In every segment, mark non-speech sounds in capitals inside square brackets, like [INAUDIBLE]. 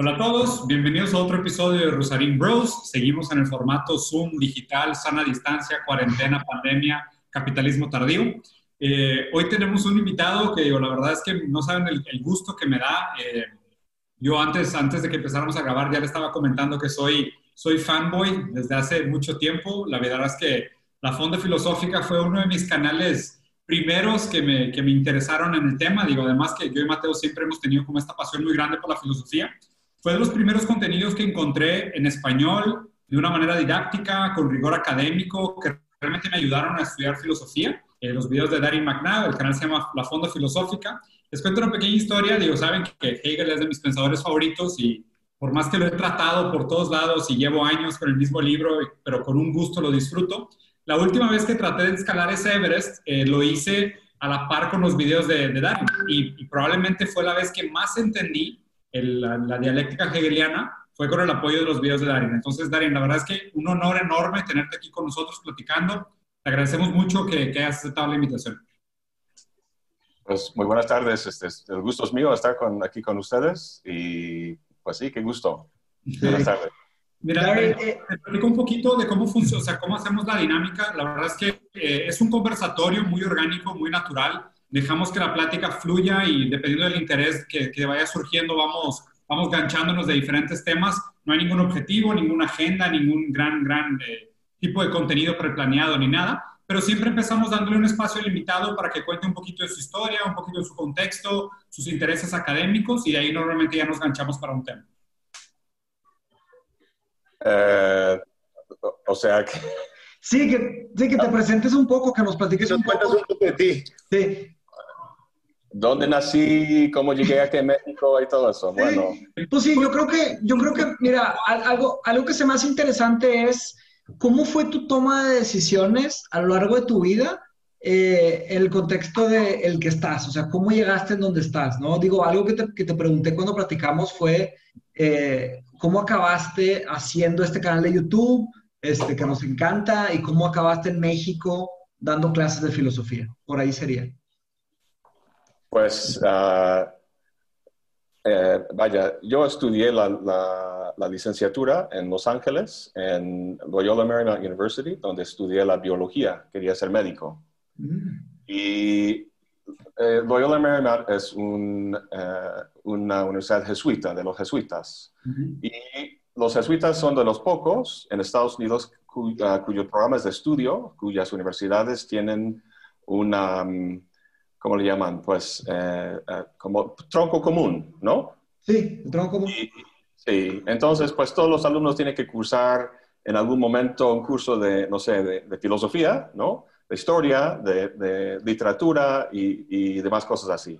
Hola a todos, bienvenidos a otro episodio de Rosarín Bros. Seguimos en el formato Zoom, digital, sana distancia, cuarentena, pandemia, capitalismo tardío. Eh, hoy tenemos un invitado que digo, la verdad es que no saben el, gusto que me da. Eh, yo antes, antes de que empezáramos a grabar ya le estaba comentando que soy, soy fanboy desde hace mucho tiempo. La verdad es que la Fonda Filosófica fue uno de mis canales primeros que me, que me interesaron en el tema. Digo, además que yo y Mateo siempre hemos tenido como esta pasión muy grande por la filosofía. Fue de los primeros contenidos que encontré en español, de una manera didáctica, con rigor académico, que realmente me ayudaron a estudiar filosofía. Eh, los videos de Darin McNabb, el canal se llama La Fonda Filosófica. Les cuento una pequeña historia. Digo, saben que Hegel es de mis pensadores favoritos y por más que lo he tratado por todos lados y llevo años con el mismo libro, pero con un gusto lo disfruto. La última vez que traté de escalar ese Everest, eh, lo hice a la par con los videos de, de y, y probablemente fue la vez que más entendí el, la, la, dialéctica hegeliana fue con el apoyo de los videos de Darin. Entonces, Darin, la verdad es que un honor enorme tenerte aquí con nosotros platicando. Te agradecemos mucho que, que hayas aceptado la invitación. Pues muy buenas tardes. Este, el gusto es mío estar con, aquí con ustedes y pues sí, qué gusto. Buenas tardes. Mira, Darin, te, te explico un poquito de cómo funciona, o sea, cómo hacemos la dinámica. La verdad es que eh, es un conversatorio muy orgánico, muy natural dejamos que la plática fluya y dependiendo del interés que, que, vaya surgiendo, vamos, vamos ganchándonos de diferentes temas. No hay ningún objetivo, ninguna agenda, ningún gran, gran eh, tipo de contenido preplaneado ni nada, pero siempre empezamos dándole un espacio limitado para que cuente un poquito de su historia, un poquito de su contexto, sus intereses académicos y de ahí normalmente ya nos ganchamos para un tema. Uh, o sea que... Sí, que, sí, que te presentes un poco, que nos platiques un poco. un poco de ti. Sí. ¿Dónde nací? ¿Cómo llegué aquí a México? Y todo eso. Bueno. Pues sí, yo creo que, yo creo que, mira, algo, algo que se me hace interesante es cómo fue tu toma de decisiones a lo largo de tu vida, eh, el contexto de el que estás, o sea, cómo llegaste en donde estás, ¿no? Digo, algo que te, que te pregunté cuando platicamos fue eh, cómo acabaste haciendo este canal de YouTube, este, que nos encanta, y cómo acabaste en México dando clases de filosofía. Por ahí sería. Pues, uh, eh, vaya, yo estudié la, la, la, licenciatura en Los Ángeles, en Loyola Marymount University, donde estudié la biología, quería ser médico. Mm. Y eh, Loyola Marymount es un, uh, una universidad jesuita, de los jesuitas. Mm -hmm. Y los jesuitas son de los pocos en Estados Unidos uh, cuyos programas de estudio, cuyas universidades tienen una... Um, ¿cómo le llaman? Pues eh, eh, como tronco común, ¿no? Sí, tronco común. Y, sí, entonces pues todos los alumnos tienen que cursar en algún momento un curso de, no sé, de, de filosofía, ¿no? De historia, de, de literatura y, y, demás cosas así.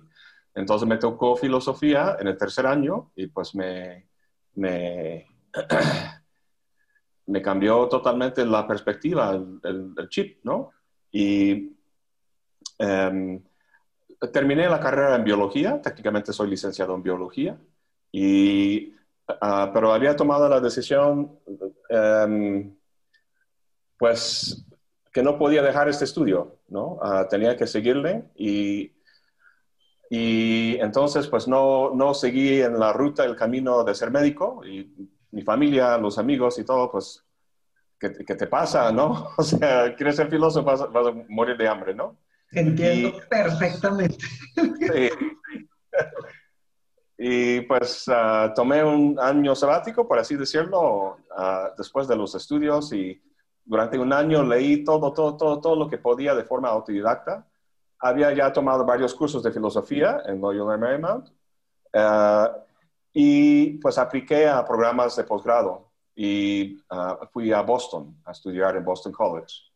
Entonces me tocó filosofía en el tercer año y pues me, me, [CLEARS THROAT] me cambió totalmente la perspectiva, el, el, el chip, ¿no? Y... Um, terminé la carrera en biología, técnicamente soy licenciado en biología, y, uh, pero había tomado la decisión, um, pues, que no podía dejar este estudio, ¿no? Uh, tenía que seguirle y, y entonces, pues, no, no seguí en la ruta, el camino de ser médico y mi familia, los amigos y todo, pues, ¿qué, qué te pasa, no? [LAUGHS] O sea, quieres ser filósofo, vas, vas a morir de hambre, ¿no? Entiendo y, perfectamente. Sí. Y pues uh, tomé un año sabático, por así decirlo, uh, después de los estudios y durante un año leí todo, todo, todo, todo lo que podía de forma autodidacta. Había ya tomado varios cursos de filosofía en Loyola Marymount uh, y pues apliqué a programas de posgrado y fui a Boston a estudiar en Boston College.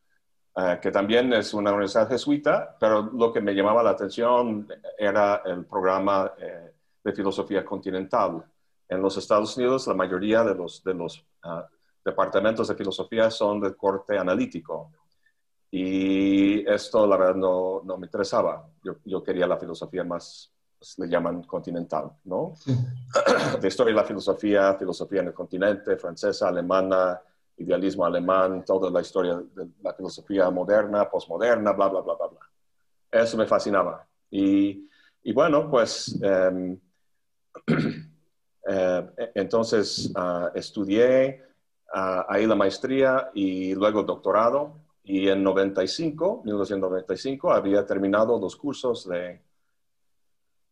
Uh, que también es una universidad jesuita, pero lo que me llamaba la atención era el programa eh, de filosofía continental, En los Estados Unidos, la mayoría de los, de los ah, departamentos de filosofía son de corte analítico. Y esto, la verdad, no, no me interesaba. Yo, yo, quería la filosofía más, pues, le llaman continental, ¿no? De [COUGHS] historia de la filosofía, filosofía en el continente, francesa, alemana, idealismo alemán, toda la historia de la filosofía moderna, postmoderna, bla, bla, bla, bla, bla. Eso me fascinaba. Y, y bueno, pues em, [CLEARS THROAT] eh, entonces uh, estudié uh, ahí la maestría y luego el doctorado. Y en 95, 1995, había terminado los cursos de,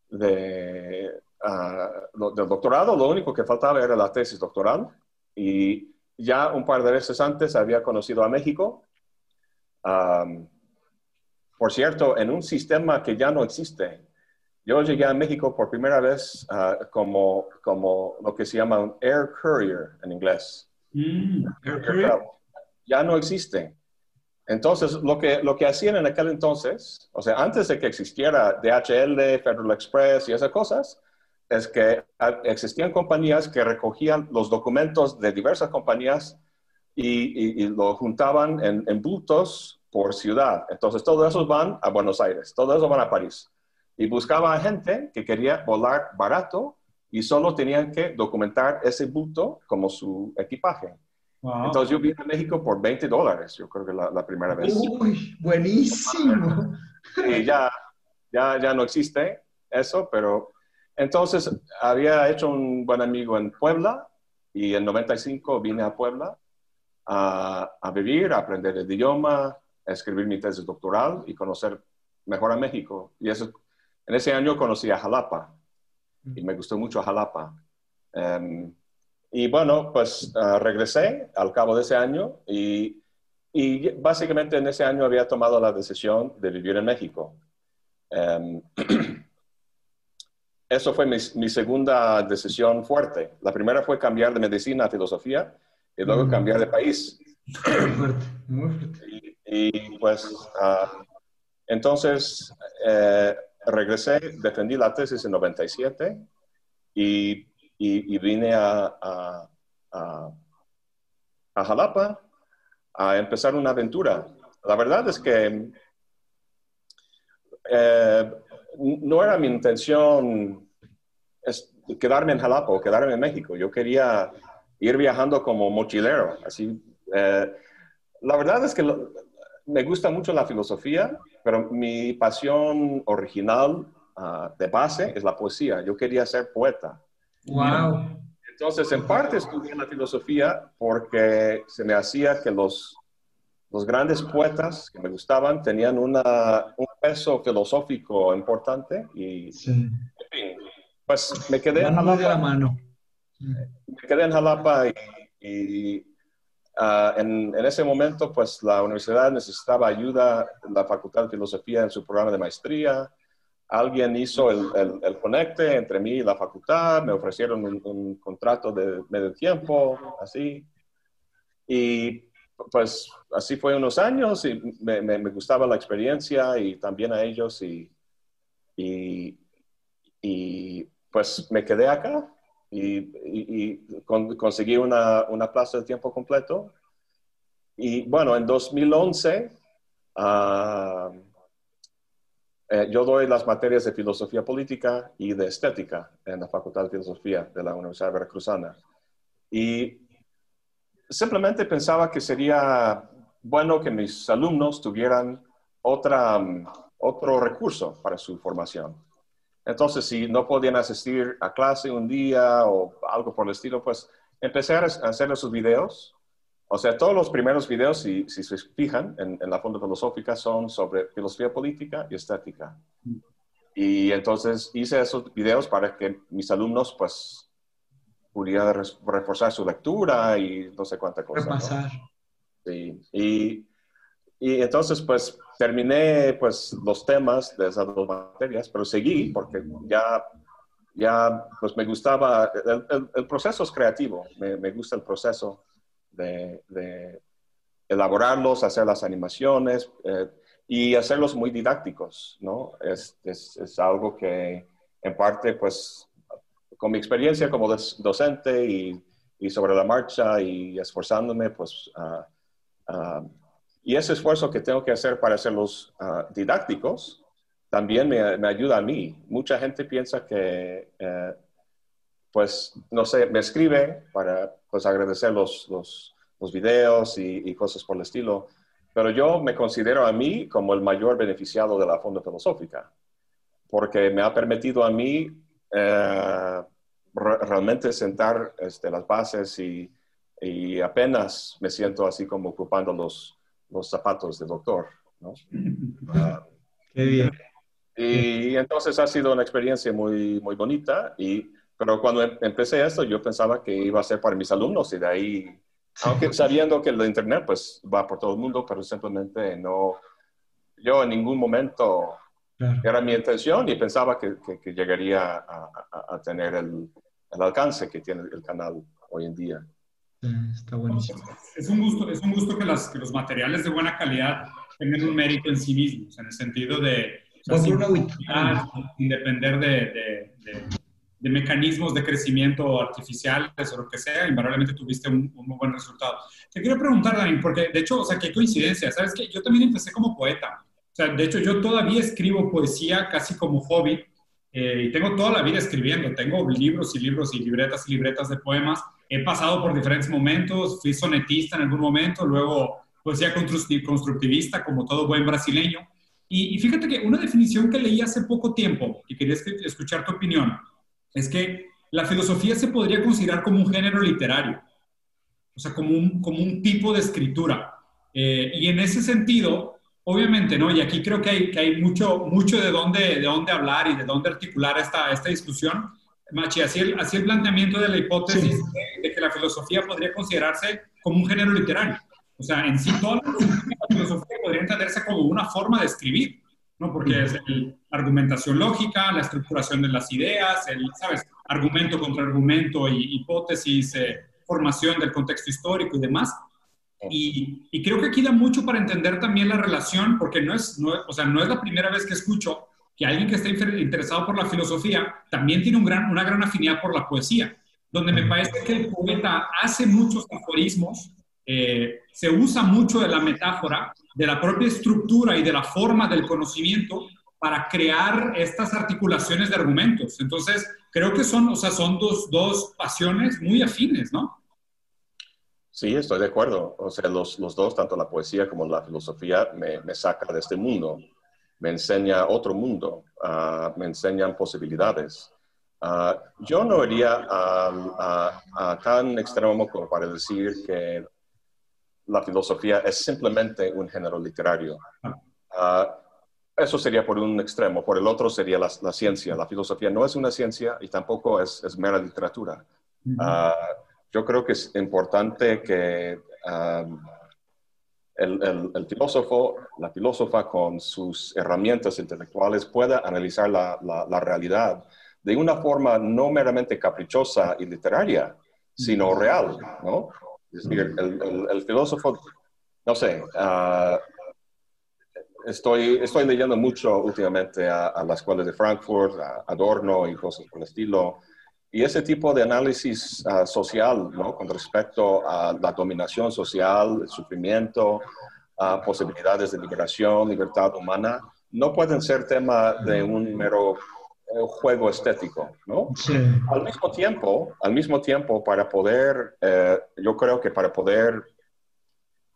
de, uh, del doctorado. Lo único que faltaba era la tesis doctoral. Y ya un par de veces antes había conocido a México. Um, por cierto, en un sistema que ya no existe. Yo llegué a México por primera vez uh, como, como lo que se llama un air courier en inglés. Mm, air courier. Ya no existe. Entonces, lo que, lo que hacían en aquel entonces, o sea, antes de que existiera DHL, Federal Express y esas cosas, es que existían compañías que recogían los documentos de diversas compañías y, lo juntaban en, en, bultos por ciudad. Entonces, todos esos van a Buenos Aires, todos esos van a París. Y buscaba a gente que quería volar barato y solo tenían que documentar ese bulto como su equipaje. Entonces, yo vine a México por 20 dólares, yo creo que la, la primera vez. Uy, buenísimo. Y ya, ya, ya no existe eso, pero entonces, había hecho un buen amigo en Puebla y en 95 vine a Puebla a, vivir, a aprender el idioma, a escribir mi tesis doctoral y conocer mejor a México. Y eso, en ese año conocí a Jalapa y me gustó mucho Jalapa. Em, y bueno, pues ah, regresé al cabo de ese año y, y, básicamente en ese año había tomado la decisión de vivir en México. Um, [CLEARS THROAT] eso fue mi, segunda decisión fuerte. La primera fue cambiar de medicina a filosofía y luego cambiar de país. Muy fuerte, muy fuerte. Y, pues, ah, entonces eh, regresé, defendí la tesis en 97 y, y, vine a, a, a, Jalapa a empezar una aventura. La verdad es que eh, no era mi intención quedarme en Jalapa o quedarme en México. Yo quería ir viajando como mochilero. Así, eh, la verdad es que me gusta mucho la filosofía, pero mi pasión original ah, de base es la poesía. Yo quería ser poeta. Wow. Entonces, en parte estudié la filosofía porque se me hacía que los los grandes poetas que me gustaban tenían una, un peso filosófico importante y, pues me quedé en Jalapa. La mano. Me quedé en Jalapa y, ah, en, en, ese momento pues la universidad necesitaba ayuda, la Facultad de Filosofía en su programa de maestría. Alguien hizo el, el, conecte entre mí y la facultad, me ofrecieron un, un contrato de medio tiempo, así. Y pues así fue unos años y me, gustaba la experiencia y también a ellos y, y, pues me quedé acá y, y conseguí una, una, plaza de tiempo completo. Y bueno, en 2011 ah, eh, yo doy las materias de filosofía política y de estética en la Facultad de Filosofía de la Universidad Veracruzana. Y simplemente pensaba que sería bueno que mis alumnos tuvieran otra, um, otro recurso para su formación. Entonces, si no podían asistir a clase un día o algo por el estilo, pues empecé a hacer sus videos. O sea, todos los primeros videos, si, si se fijan en, en, la Fonda Filosófica, son sobre filosofía política y estética. Y entonces hice esos videos para que mis alumnos, pues, pudiera reforzar su lectura y no sé cuánta cosa. Repasar. Sí. Y, y, entonces, pues, terminé, pues, los temas de esas dos materias, pero seguí porque ya, ya pues, me gustaba, el, el, proceso es creativo, me, me, gusta el proceso de, de elaborarlos, hacer las animaciones eh, y hacerlos muy didácticos, ¿no? Es, es, es algo que, en parte, pues, con mi experiencia como docente y, y, sobre la marcha y esforzándome, pues, uh, y ese esfuerzo que tengo que hacer para hacerlos didácticos, también me, me, ayuda a mí. Mucha gente piensa que, eh, pues, no sé, me escribe para, pues, agradecer los, los, los videos y, y, cosas por el estilo, pero yo me considero a mí como el mayor beneficiado de la Fonda Filosófica, porque me ha permitido a mí eh, realmente sentar este, las bases y, y, apenas me siento así como ocupando los, los zapatos de doctor. ¿no? [LAUGHS] Qué bien. Y entonces ha sido una experiencia muy, muy bonita, y, pero cuando em, empecé esto yo pensaba que iba a ser para mis alumnos y de ahí, aunque sabiendo que el Internet pues va por todo el mundo, pero simplemente no, yo en ningún momento era mi intención y pensaba que, que, llegaría a, a, tener el, el, alcance que tiene el canal hoy en día. Está buenísimo. Es un gusto, es un gusto que, las, que los materiales de buena calidad tengan un mérito en sí mismos, en el sentido de sin, depender de, de, mecanismos de crecimiento artificiales o lo que sea, invariablemente tuviste un, muy buen resultado. Te quiero preguntar, Dani, porque de hecho, o sea, qué coincidencia, ¿sabes que Yo también empecé como poeta. O sea, de hecho, yo todavía escribo poesía casi como hobby eh, y tengo toda la vida escribiendo. Tengo libros y libros y libretas y libretas de poemas. He pasado por diferentes momentos, fui sonetista en algún momento, luego poesía constructivista como todo buen brasileño. Y, fíjate que una definición que leí hace poco tiempo, y quería escuchar tu opinión, es que la filosofía se podría considerar como un género literario, o sea, como un, como un tipo de escritura. Eh, y en ese sentido, obviamente, ¿no? Y aquí creo que hay, que hay mucho, mucho de, dónde, de dónde hablar y de dónde articular esta, esta discusión. Machi, así el, así el planteamiento de la hipótesis de, que la filosofía podría considerarse como un género literario. O sea, en sí toda la filosofía podría entenderse como una forma de escribir, ¿no? Porque es la argumentación lógica, la estructuración de las ideas, el, ¿sabes? Argumento contra argumento y hipótesis, eh, formación del contexto histórico y demás. Y, y, creo que aquí da mucho para entender también la relación, porque no es, no, o sea, no es la primera vez que escucho que alguien que está interesado por la filosofía también tiene un gran, una gran afinidad por la poesía, donde me parece que el poeta hace muchos aforismos eh, se usa mucho de la metáfora, de la propia estructura y de la forma del conocimiento para crear estas articulaciones de argumentos. Entonces, creo que son, o sea, son dos, dos pasiones muy afines, ¿no? Sí, estoy de acuerdo. O sea, los, los dos, tanto la poesía como la filosofía, me, me saca de este mundo, me enseña otro mundo, uh, me enseñan posibilidades. Uh, yo no iría a, a, tan extremo como para decir que la filosofía es simplemente un género literario. Ah, eso sería por un extremo. Por el otro sería la, ciencia. La filosofía no es una ciencia y tampoco es, mera literatura. Ah, yo creo que es importante que el, filósofo, la filósofa con sus herramientas intelectuales pueda analizar la, la, realidad de una forma no meramente caprichosa y literaria, sino real, ¿no? Es decir, el, filósofo, no sé, uh, estoy, estoy leyendo mucho últimamente a, a la escuela de Frankfurt, a Adorno y cosas por el estilo, y ese tipo de análisis uh, social, ¿no? Con respecto a la dominación social, el sufrimiento, uh, posibilidades de liberación, libertad humana, no pueden ser tema de un mero juego estético, ¿no? Sí. Al mismo tiempo, al mismo tiempo, para poder, eh, yo creo que para poder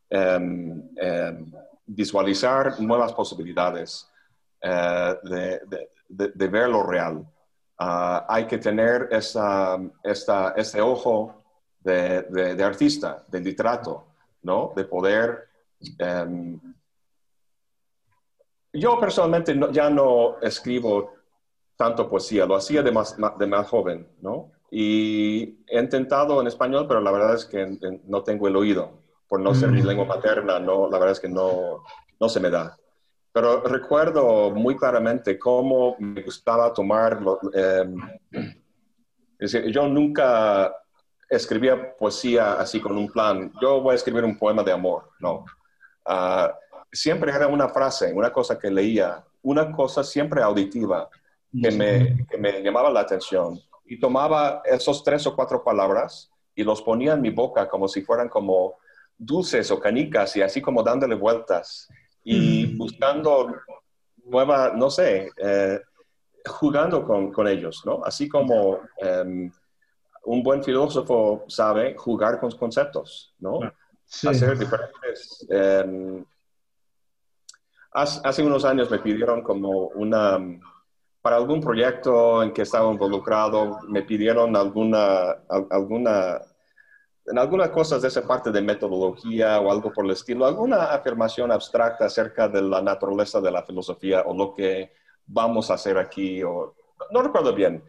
em, em, visualizar nuevas posibilidades eh, de, ver lo real, ah, hay que tener esa, esta, ese ojo de, artista, de literato, ¿no? De poder... Em, yo personalmente ya no escribo tanto poesía, lo hacía de más, de más joven, ¿no? Y he intentado en español, pero la verdad es que no tengo el oído, por no ser mi mm. lengua materna, no, la verdad es que no, no se me da. Pero recuerdo muy claramente cómo me gustaba tomar, em, es decir, yo nunca escribía poesía así con un plan, yo voy a escribir un poema de amor, no. Ah, siempre era una frase, una cosa que leía, una cosa siempre auditiva, que me, que me llamaba la atención y tomaba esos tres o cuatro palabras y los ponía en mi boca como si fueran como dulces o canicas y así como dándole vueltas y buscando nueva, no sé, eh, jugando con, con, ellos, ¿no? Así como em, un buen filósofo sabe jugar con conceptos, ¿no? Hacer diferentes... Em, hace, unos años me pidieron como una... Para algún proyecto en que estaba involucrado, me pidieron alguna, alguna en algunas cosas de esa parte de metodología o algo por el estilo, alguna afirmación abstracta acerca de la naturaleza de la filosofía o lo que vamos a hacer aquí, o no recuerdo bien.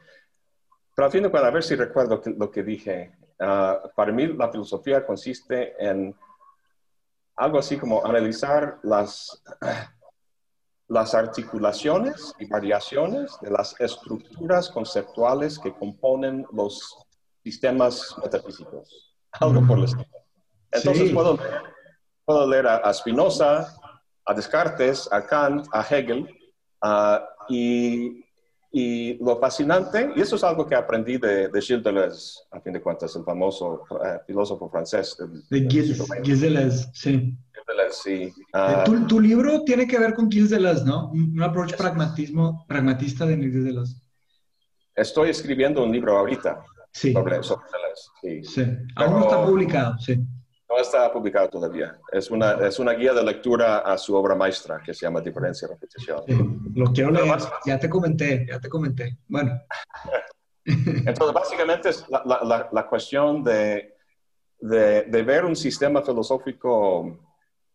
Pero al fin de cuentas, a ver si recuerdo lo que dije. Ah, para mí, la filosofía consiste en algo así como analizar las, [CLEARS THROAT] las articulaciones y variaciones de las estructuras conceptuales que componen los sistemas metafísicos [LAUGHS] algo por el estilo. Entonces puedo, leer, puedo leer a, Spinoza, a Descartes, a Kant, a Hegel, y, y, lo fascinante, y eso es algo que aprendí de, de Gilles Deleuze, a fin de cuentas, el famoso eh, filósofo francés. de Gilles, Deleuze, sí. Deleuze, sí. Eh, tu, tu, libro tiene que ver con Gilles Deleuze, ¿no? Un, approach pragmatismo, pragmatista de Gilles Deleuze. Estoy escribiendo un libro ahorita sí. sobre, Sí. sí. Aún no está publicado, sí. No está publicado todavía. Es una, es una guía de lectura a su obra maestra que se llama Diferencia y Repetición. Sí, lo quiero leer. Ya te comenté, ya te comenté. Bueno. [LAUGHS] Entonces, básicamente es la, la, la cuestión de, de, de, ver un sistema filosófico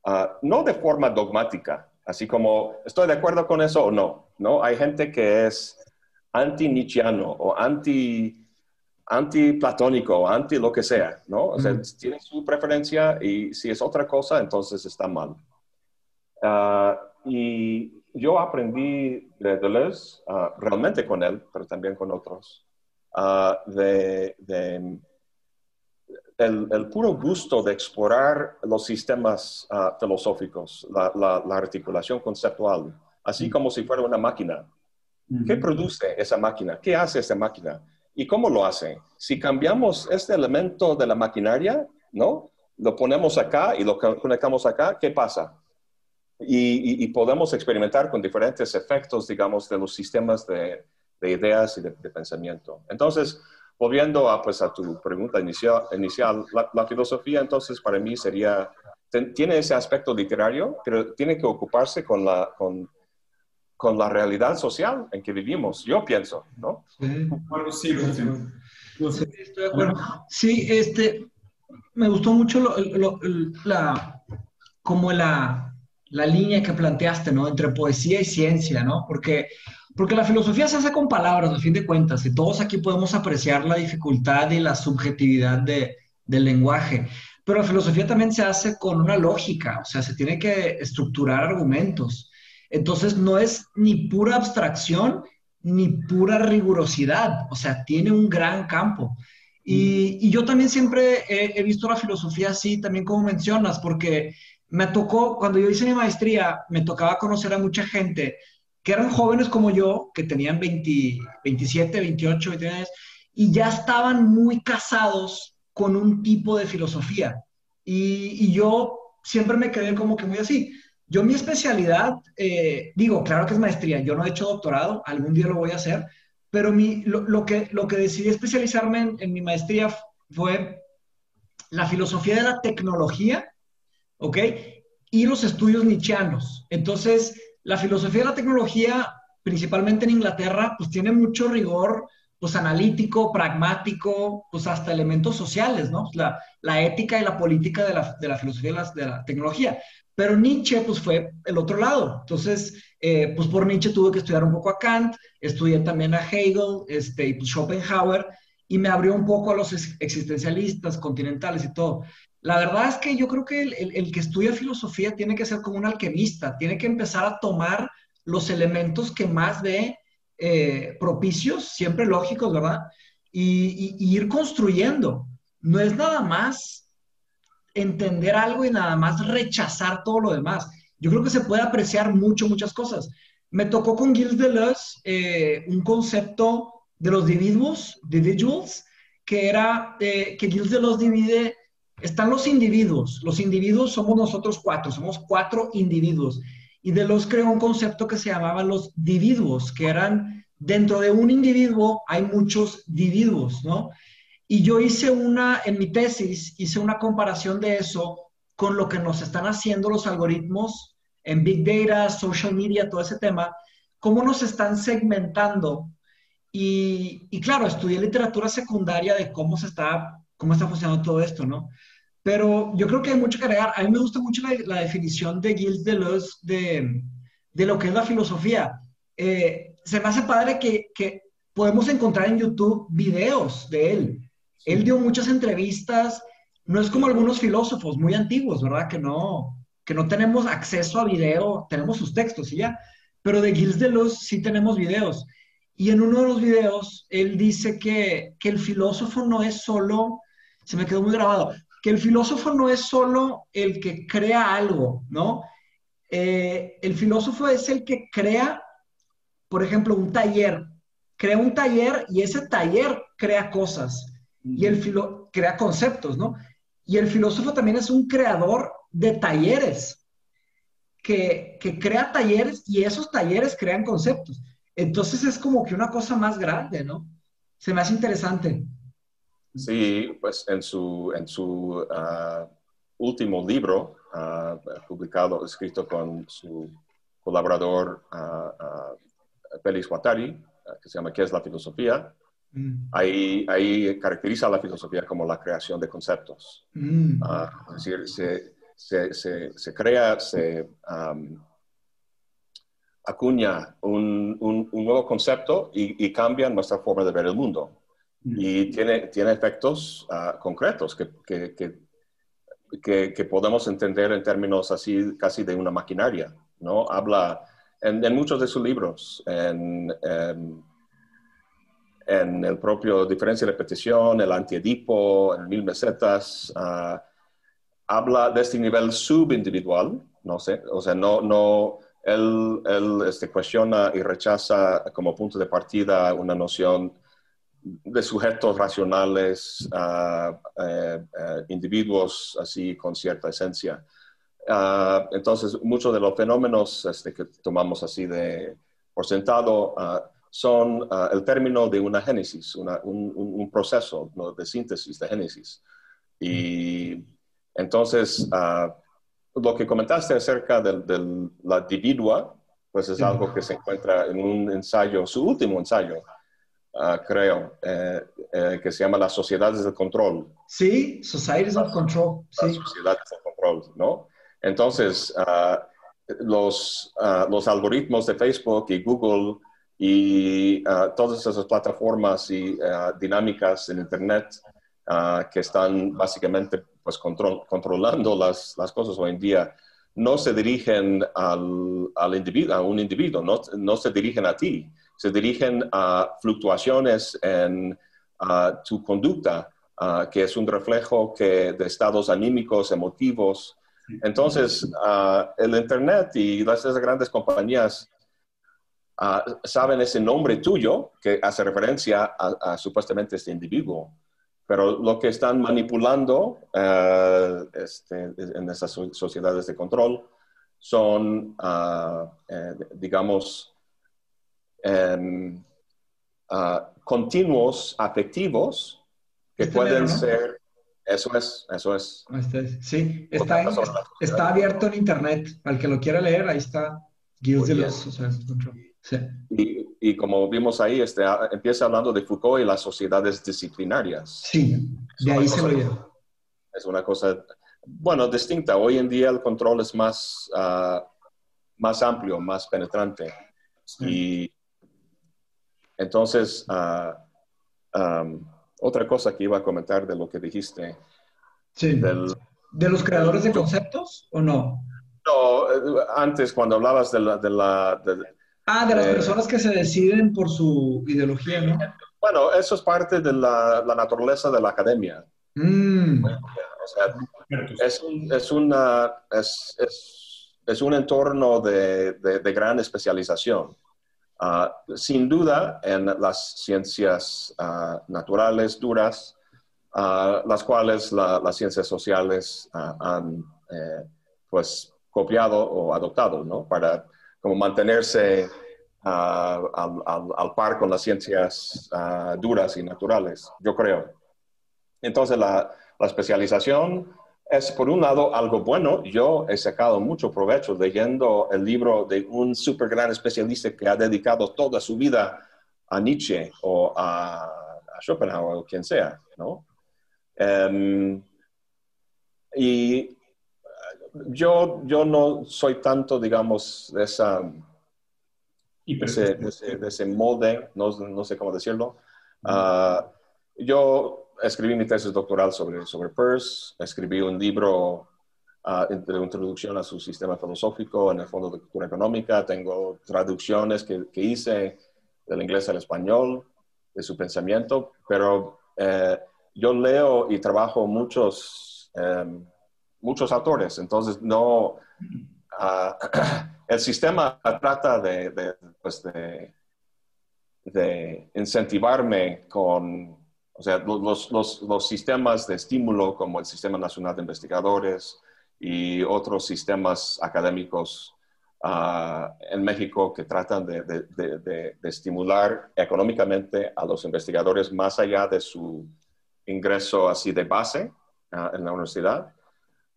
ah, no de forma dogmática, así como estoy de acuerdo con eso o no. ¿no? Hay gente que es anti-Nietzscheano o anti anti-platónico, anti lo que sea, ¿no? O sea, tiene su preferencia y si es otra cosa, entonces está mal. Ah, y yo aprendí de Deleuze, uh, realmente con él, pero también con otros, uh, de, de el, el, puro gusto de explorar los sistemas filosóficos, la, la, la, articulación conceptual, así como si fuera una máquina. ¿Qué produce esa máquina? ¿Qué hace esa máquina? ¿Y cómo lo hace? Si cambiamos este elemento de la maquinaria, ¿no? Lo ponemos acá y lo conectamos acá, ¿qué pasa? Y, podemos experimentar con diferentes efectos, digamos, de los sistemas de, ideas y de, pensamiento. Entonces, volviendo a, pues, a tu pregunta inicial la, filosofía entonces para mí sería, tiene ese aspecto literario, pero tiene que ocuparse con la, con, con la realidad social en que vivimos, yo pienso, ¿no? Sí, estoy de acuerdo. Sí, este, me gustó mucho la, como la, la línea que planteaste, ¿no? Entre poesía y ciencia, ¿no? Porque, porque la filosofía se hace con palabras, a fin de cuentas, y todos aquí podemos apreciar la dificultad y la subjetividad de, del lenguaje. Pero la filosofía también se hace con una lógica, o sea, se tiene que estructurar argumentos. Entonces no es ni pura abstracción ni pura rigurosidad, o sea, tiene un gran campo. Y, yo también siempre he, visto la filosofía así, también como mencionas, porque me tocó, cuando yo hice mi maestría, me tocaba conocer a mucha gente que eran jóvenes como yo, que tenían 20, 27, 28, 29 años, y ya estaban muy casados con un tipo de filosofía. Y, y yo siempre me quedé como que muy así. Yo mi especialidad, eh, digo, claro que es maestría, yo no he hecho doctorado, algún día lo voy a hacer, pero mi, lo, que, lo que decidí especializarme en, mi maestría fue la filosofía de la tecnología, ¿ok? Y los estudios nichianos. Entonces, la filosofía de la tecnología, principalmente en Inglaterra, pues tiene mucho rigor, pues analítico, pragmático, pues hasta elementos sociales, ¿no? La, la ética y la política de la, de la filosofía de la, tecnología. Pero Nietzsche, pues fue el otro lado. Entonces, eh, pues por Nietzsche tuve que estudiar un poco a Kant, estudié también a Hegel, este, y pues Schopenhauer, y me abrió un poco a los existencialistas, continentales y todo. La verdad es que yo creo que el, el, que estudia filosofía tiene que ser como un alquimista, tiene que empezar a tomar los elementos que más ve eh, propicios, siempre lógicos, ¿verdad? y, y ir construyendo. No es nada más entender algo y nada más rechazar todo lo demás. Yo creo que se puede apreciar mucho, muchas cosas. Me tocó con Gilles Deleuze eh, un concepto de los individuos, individuals, que era eh, que Gilles los divide, están los individuos, los individuos somos nosotros cuatro, somos cuatro individuos, y de los creó un concepto que se llamaba los individuos, que eran dentro de un individuo hay muchos individuos, ¿no? Y yo hice una, en mi tesis, hice una comparación de eso con lo que nos están haciendo los algoritmos en Big Data, social media, todo ese tema, cómo nos están segmentando. Y, y claro, estudié literatura secundaria de cómo se está, cómo está funcionando todo esto, ¿no? Pero yo creo que hay mucho que agregar. A mí me gusta mucho la, definición de Gilles Deleuze de, de lo que es la filosofía. Eh, se me hace padre que, que podemos encontrar en YouTube videos de él. Él dio muchas entrevistas, no es como algunos filósofos muy antiguos, ¿verdad? Que no, que no tenemos acceso a video, tenemos sus textos y ya, pero de Gilles Deleuze sí tenemos videos. Y en uno de los videos, él dice que, que el filósofo no es solo, se me quedó muy grabado, que el filósofo no es solo el que crea algo, ¿no? Eh, el filósofo es el que crea, por ejemplo, un taller, crea un taller y ese taller crea cosas y el filo crea conceptos, ¿no? Y el filósofo también es un creador de talleres, que, que crea talleres y esos talleres crean conceptos. Entonces es como que una cosa más grande, ¿no? Se me hace interesante. Sí, pues en su, en su ah, último libro, uh, publicado, escrito con su colaborador uh, Félix Guattari, que se llama ¿Qué es la filosofía? Mm. Ahí, ahí caracteriza la filosofía como la creación de conceptos. Mm. es decir, se, se, se, se crea, se acuña un, un, un, nuevo concepto y, y cambia nuestra forma de ver el mundo y tiene, tiene efectos uh, concretos que, que, que, que, podemos entender en términos así casi de una maquinaria, ¿no? Habla en, en muchos de sus libros, en, en, en, el propio Diferencia y Repetición, el Antiedipo, en Mil Mesetas, uh, habla de este nivel subindividual, no sé, o sea, no, no, él, él este, cuestiona y rechaza como punto de partida una noción de sujetos racionales, uh, individuos así con cierta esencia. Uh, entonces, muchos de los fenómenos este, que tomamos así de por sentado son el término de una génesis, un, un, proceso de síntesis de génesis. Y entonces, lo que comentaste acerca de, la dividua, pues es algo que se encuentra en un ensayo, su último ensayo, Ah, creo, eh, eh, que se llama las sociedades de control. Sí, Societies of Control. Las sociedades de control, ¿no? Entonces, los, los algoritmos de Facebook y Google y todas esas plataformas y dinámicas en Internet que están básicamente pues, controlando las, las, cosas hoy en día, no se dirigen al, al individuo, a un individuo, no, no se dirigen a ti, se dirigen a fluctuaciones en tu conducta, que es un reflejo que, de estados anímicos, emotivos. Entonces, el Internet y las, grandes compañías saben ese nombre tuyo que hace referencia a, supuestamente este individuo. Pero lo que están manipulando este, en esas sociedades de control son, eh, digamos, ah, continuos afectivos que pueden ser... Eso es, eso es. Este sí, está, está abierto en internet. Al que lo quiera leer, ahí está. De los sí. y, y, como vimos ahí, este, ah, empieza hablando de Foucault y las sociedades disciplinarias. Sí, de ahí se lo lleva. Es una cosa, bueno, distinta. Hoy en día el control es más, uh, más amplio, más penetrante. Y entonces, ah, otra cosa que iba a comentar de lo que dijiste. Sí. ¿De los creadores de conceptos o no? No, eh, antes cuando hablabas de la... De la ah, de las personas que se deciden por su ideología, ¿no? Bueno, eso es parte de la, naturaleza de la academia. Mm. O sea, es, un, es, una, es, es, es un entorno de, de, de gran especialización. Ah, sin duda, en las ciencias ah, naturales duras, ah, las cuales las ciencias sociales han eh, pues copiado o adoptado, ¿no? Para como mantenerse al, par con las ciencias duras y naturales, yo creo. Entonces, la, la especialización es por un lado algo bueno. Yo he sacado mucho provecho leyendo el libro de un súper gran especialista que ha dedicado toda su vida a Nietzsche o a, Schopenhauer o quien sea, ¿no? Em, y yo, yo no soy tanto, digamos, de, esa, de, ese, molde, no, sé cómo decirlo. Ah, yo escribí mi tesis doctoral sobre, sobre Peirce, escribí un libro uh, de introducción a su sistema filosófico en el Fondo de Cultura Económica, tengo traducciones que, que hice del inglés al español, de su pensamiento, pero eh, yo leo y trabajo muchos, em, muchos autores, entonces no... Uh, [CLEARS THROAT] el sistema trata pues de, incentivarme con o sea, los, los, los, sistemas de estímulo como el Sistema Nacional de Investigadores y otros sistemas académicos ah, en México que tratan de, estimular económicamente a los investigadores más allá de su ingreso así de base ah, en la universidad.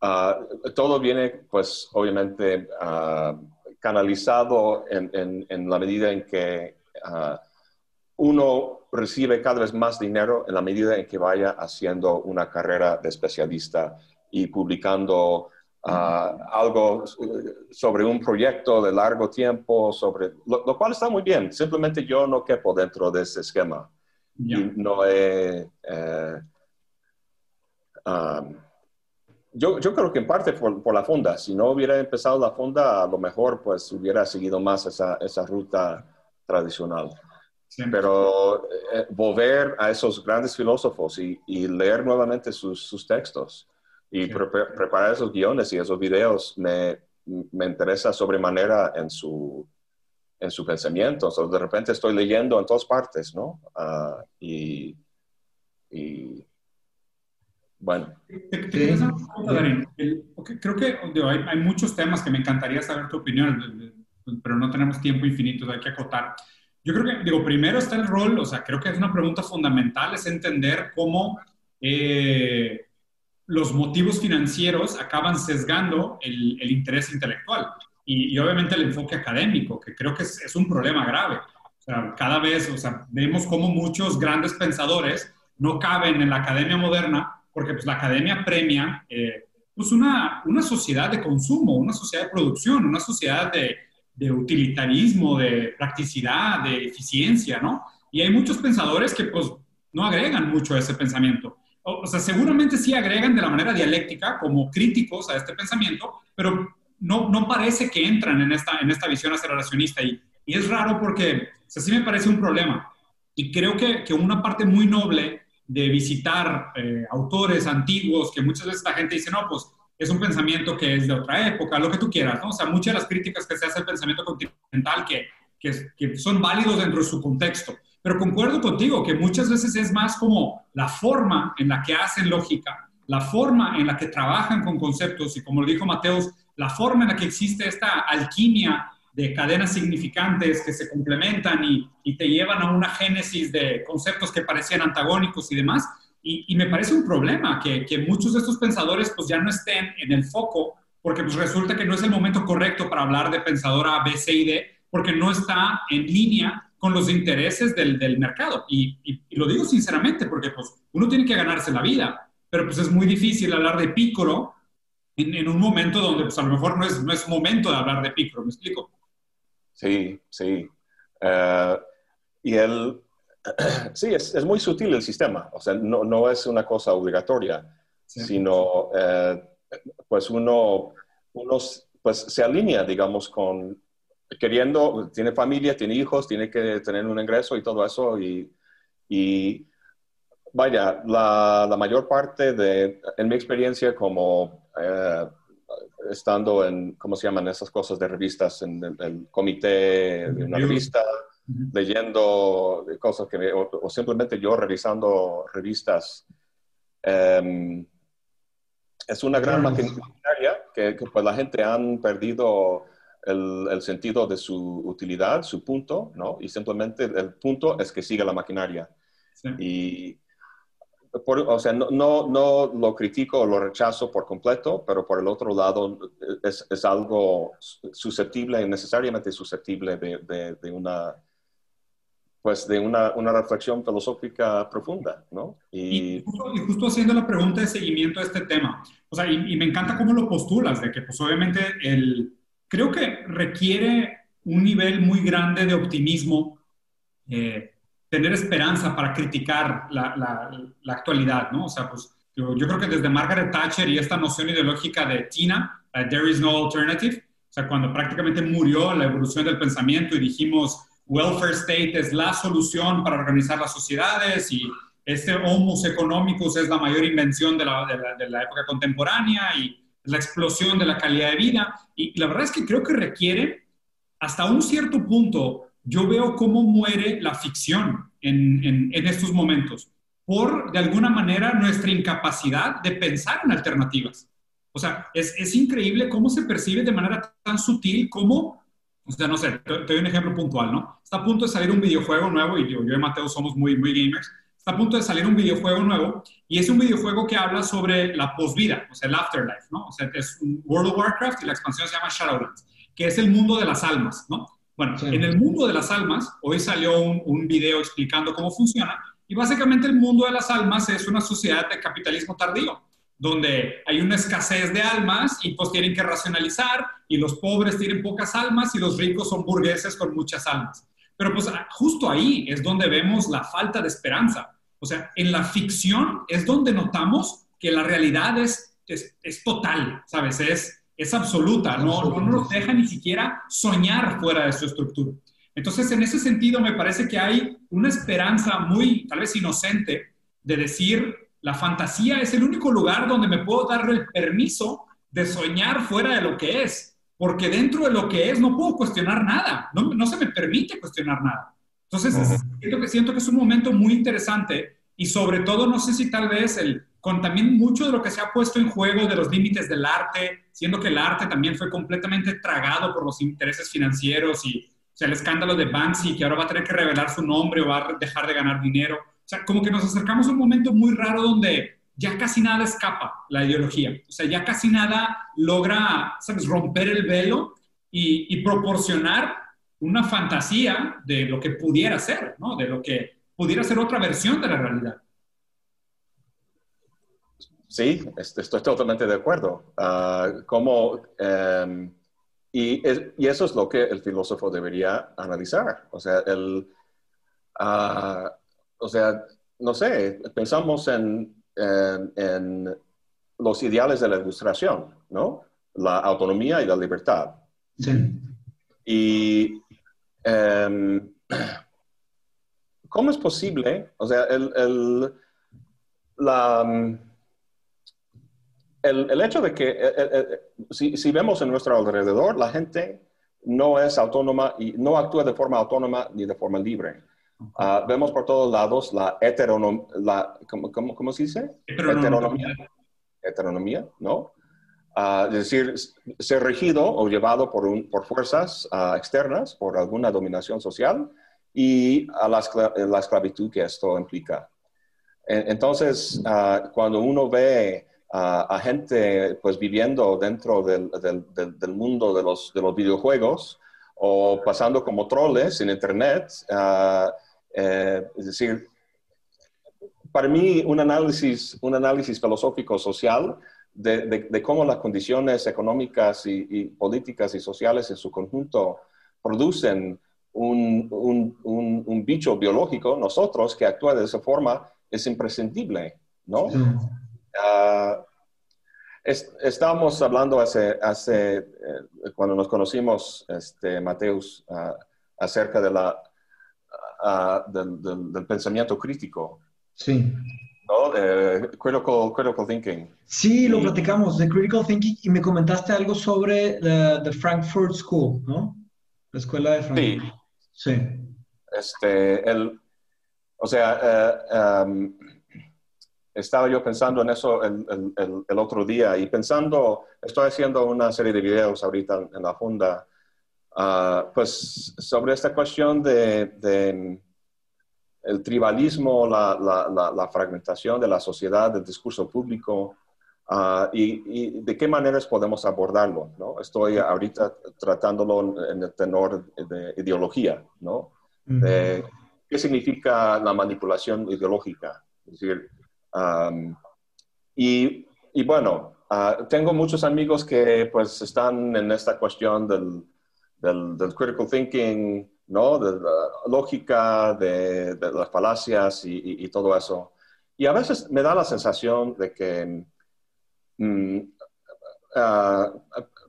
Ah, todo viene, pues, obviamente canalizado en, en, en, la medida en que uno recibe cada vez más dinero en la medida en que vaya haciendo una carrera de especialista y publicando ah, algo sobre un proyecto de largo tiempo, sobre lo, cual está muy bien. Simplemente yo no quepo dentro de ese esquema. no he... Eh, um, yo, yo, creo que en parte por, la fonda, si no hubiera empezado la fonda, a lo mejor pues hubiera seguido más esa, esa ruta tradicional. Pero eh, volver a esos grandes filósofos y, leer nuevamente sus, textos y preparar esos guiones y esos videos me, me interesa sobremanera en su, en su pensamiento. de repente estoy leyendo en todas partes, ¿no? Ah, y, y, bueno. Creo que hay, hay, muchos temas que me encantaría saber tu opinión, pero no tenemos tiempo infinito, hay que acotar. Yo creo que, digo, primero está el rol, o sea, creo que es una pregunta fundamental, es entender cómo eh, los motivos financieros acaban sesgando el, el interés intelectual y, obviamente el enfoque académico, que creo que es, un problema grave. O sea, cada vez, o sea, vemos cómo muchos grandes pensadores no caben en la academia moderna porque pues la academia premia eh, pues una, una sociedad de consumo, una sociedad de producción, una sociedad de, de utilitarismo, de practicidad, de eficiencia, ¿no? Y hay muchos pensadores que pues no agregan mucho a ese pensamiento. O, sea, seguramente sí agregan de la manera dialéctica como críticos a este pensamiento, pero no, no parece que entran en esta, en esta visión aceleracionista. Y, y es raro porque, o sea, sí me parece un problema. Y creo que, que una parte muy noble de visitar eh, autores antiguos, que muchas veces la gente dice, no, pues es un pensamiento que es de otra época, lo que tú quieras, ¿no? O sea, muchas de las críticas que se hace al pensamiento continental que, que, que, son válidos dentro de su contexto. Pero concuerdo contigo que muchas veces es más como la forma en la que hacen lógica, la forma en la que trabajan con conceptos y como lo dijo Mateus, la forma en la que existe esta alquimia de cadenas significantes que se complementan y, y te llevan a una génesis de conceptos que parecían antagónicos y demás, y, me parece un problema que, que, muchos de estos pensadores pues ya no estén en el foco, porque pues resulta que no es el momento correcto para hablar de pensadora B, C y D, porque no está en línea con los intereses del, del mercado. Y, y, lo digo sinceramente, porque pues uno tiene que ganarse la vida, pero pues es muy difícil hablar de Piccolo en, en un momento donde pues a lo mejor no es, no es momento de hablar de Piccolo, ¿me explico? Sí, sí. Uh, y él [CLEARS THROAT] Sí, es, es, muy sutil el sistema, o sea, no, no es una cosa obligatoria, sino eh, pues uno, uno pues se alinea, digamos, con queriendo, tiene familia, tiene hijos, tiene que tener un ingreso y todo eso, y, y vaya, la, la, mayor parte de, en mi experiencia como eh, estando en, ¿cómo se llaman esas cosas de revistas? En el, el comité de una revista leyendo cosas que, o, simplemente yo revisando revistas. Em, es una gran maquinaria que, que, pues la gente han perdido el, el, sentido de su utilidad, su punto, ¿no? Y simplemente el punto es que siga la maquinaria. Y o sea, no, no, no, lo critico o lo rechazo por completo, pero por el otro lado es, es algo susceptible, necesariamente susceptible de, de, una, pues de una, una, reflexión filosófica profunda, ¿no? Y, justo, haciendo la pregunta de seguimiento a este tema, o sea, y, me encanta cómo lo postulas, de que pues obviamente el, creo que requiere un nivel muy grande de optimismo. Eh, tener esperanza para criticar la, la, actualidad, ¿no? O sea, pues yo, creo que desde Margaret Thatcher y esta noción ideológica de Tina, There is no alternative, o sea, cuando prácticamente murió la evolución del pensamiento y dijimos, welfare state es la solución para organizar las sociedades y este homus economicus es la mayor invención de la, de la, de la época contemporánea y la explosión de la calidad de vida. Y la verdad es que creo que requiere hasta un cierto punto yo veo cómo muere la ficción en, estos momentos por, de alguna manera, nuestra incapacidad de pensar en alternativas. O sea, es, increíble cómo se percibe de manera tan sutil como, o sea, no sé, te, doy un ejemplo puntual, ¿no? Está a punto de salir un videojuego nuevo, y yo, yo y Mateo somos muy, muy gamers, está a punto de salir un videojuego nuevo, y es un videojuego que habla sobre la posvida, o sea, el afterlife, ¿no? O sea, es World of Warcraft y la expansión se llama Shadowlands, que es el mundo de las almas, ¿no? Bueno, en el mundo de las almas, hoy salió un, un, video explicando cómo funciona, y básicamente el mundo de las almas es una sociedad de capitalismo tardío, donde hay una escasez de almas y pues tienen que racionalizar, y los pobres tienen pocas almas y los ricos son burgueses con muchas almas. Pero pues justo ahí es donde vemos la falta de esperanza. O sea, en la ficción es donde notamos que la realidad es, es, es total, ¿sabes? Es, es absoluta, no, no nos deja ni siquiera soñar fuera de su estructura. Entonces, en ese sentido, me parece que hay una esperanza muy, tal vez inocente, de decir, la fantasía es el único lugar donde me puedo dar el permiso de soñar fuera de lo que es, porque dentro de lo que es no puedo cuestionar nada, no, no se me permite cuestionar nada. Entonces, siento, que, siento que es un momento muy interesante y sobre todo, no sé si tal vez el, con también mucho de lo que se ha puesto en juego de los límites del arte, siendo que el arte también fue completamente tragado por los intereses financieros y o sea, el escándalo de Banksy, que ahora va a tener que revelar su nombre o va a dejar de ganar dinero. O sea, como que nos acercamos a un momento muy raro donde ya casi nada escapa la ideología. O sea, ya casi nada logra, ¿sabes?, romper el velo y, y proporcionar una fantasía de lo que pudiera ser, ¿no? De lo que pudiera ser otra versión de la realidad. Sí, estoy totalmente de acuerdo. Ah, como, em, y, y, eso es lo que el filósofo debería analizar. O sea, el, ah, o sea no sé, pensamos en, en, los ideales de la ilustración, ¿no? La autonomía y la libertad. Sí. Y em, ¿cómo es posible? O sea, el, el la el, hecho de que eh, eh, eh, si, vemos en nuestro alrededor, la gente no es autónoma y no actúa de forma autónoma ni de forma libre. Ah, vemos por todos lados la heteronomía, la, ¿cómo, cómo, se dice? Heteronomía. Heteronomía, ¿no? Ah, es decir, ser regido o llevado por, un, por fuerzas ah, externas, por alguna dominación social y a la, la esclavitud que esto implica. Entonces, cuando uno ve a, gente pues viviendo dentro del, del, del, mundo de los, de los, videojuegos o pasando como troles en Internet. Ah, eh, es decir, para mí un análisis, un análisis filosófico social de, de, cómo las condiciones económicas y, y, políticas y sociales en su conjunto producen un, un, un, bicho biológico, nosotros, que actúa de esa forma, es imprescindible, ¿no? Ah, estábamos hablando hace, hace eh, cuando nos conocimos, este, Mateus, ah, acerca de la, ah, del, pensamiento crítico. Sí. ¿no? critical, critical thinking. Sí, lo platicamos, de critical thinking, y me comentaste algo sobre the Frankfurt School, ¿no? La escuela de Frankfurt. Sí. Sí. este, el, o sea, eh, em, estaba yo pensando en eso el, el, el, otro día y pensando, estoy haciendo una serie de videos ahorita en la Funda, uh, pues sobre esta cuestión de, de el tribalismo, la, la, la, fragmentación de la sociedad, del discurso público, uh, y, y, de qué maneras podemos abordarlo. ¿no? Estoy ahorita tratándolo en el tenor de ideología, ¿no? De, ¿Qué significa la manipulación ideológica? Es decir, um, y, y, bueno, uh, tengo muchos amigos que pues están en esta cuestión del, del, del critical thinking, ¿no? De la lógica, de, de las falacias y, y, y, todo eso. Y a veces me da la sensación de que mm, uh,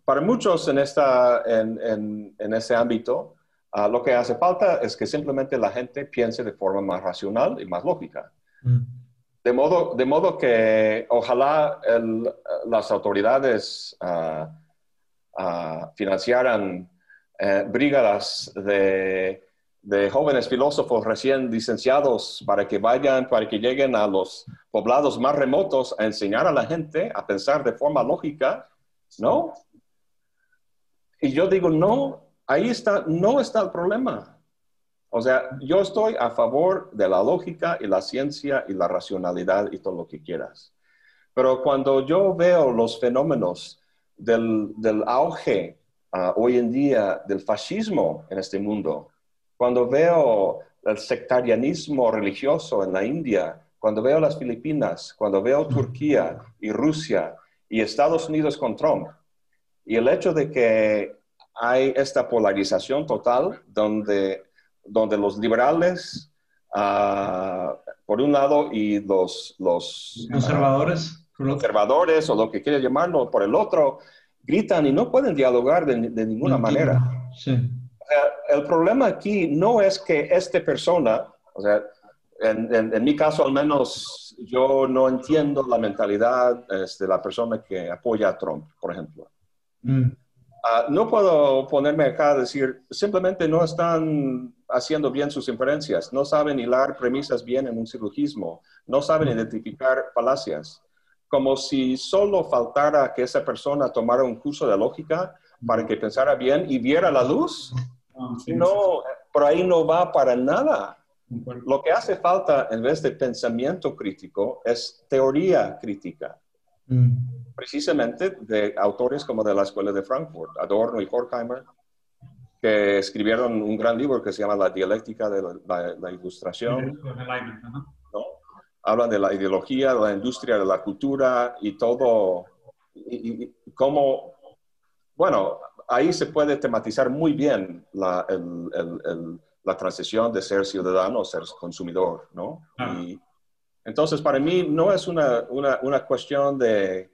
para muchos en, esta, en, en, en ese ámbito, uh, lo que hace falta es que simplemente la gente piense de forma más racional y más lógica. Mm. De, modo, de modo que ojalá las autoridades uh, financiaran eh, brigadas de, de, jóvenes filósofos recién licenciados para que vayan, para que lleguen a los poblados más remotos a enseñar a la gente a pensar de forma lógica, ¿no? Y yo digo, no, ahí está, no está el problema. O sea, yo estoy a favor de la lógica y la ciencia y la racionalidad y todo lo que quieras. Pero cuando yo veo los fenómenos del, del auge uh, hoy en día del fascismo en este mundo, cuando veo el sectarianismo religioso en la India, cuando veo las Filipinas, cuando veo Turquía y Rusia y Estados Unidos con Trump, y el hecho de que hay esta polarización total donde, donde los liberales, uh, por un lado, y los, los conservadores, uh, conservadores o lo que quiera llamarlo, por el otro, gritan y no pueden dialogar de, de ninguna manera. Sí. O sea, el problema aquí no es que esta persona, o sea, en, en, en, mi caso al menos, yo no entiendo la mentalidad este, de la persona que apoya a Trump, por ejemplo. Mm. Uh, no puedo ponerme acá a decir, simplemente no están haciendo bien sus inferencias, no saben hilar premisas bien en un silogismo, no saben identificar falacias como si solo faltara que esa persona tomara un curso de lógica para que pensara bien y viera la luz. Ah, no, por ahí no va para nada. Lo que hace falta en vez de pensamiento crítico es teoría crítica. Mm. Precisamente de autores como de la Escuela de Frankfurt, Adorno y Horkheimer, que escribieron un gran libro que se llama La dialéctica de la, ilustración hablan de la ideología, de la industria, de la cultura y todo, y, cómo, bueno, ahí se puede tematizar muy bien la, el, el, la transición de ser ciudadano a ser consumidor, ¿no? Y, entonces, para mí no es una, una, una cuestión de,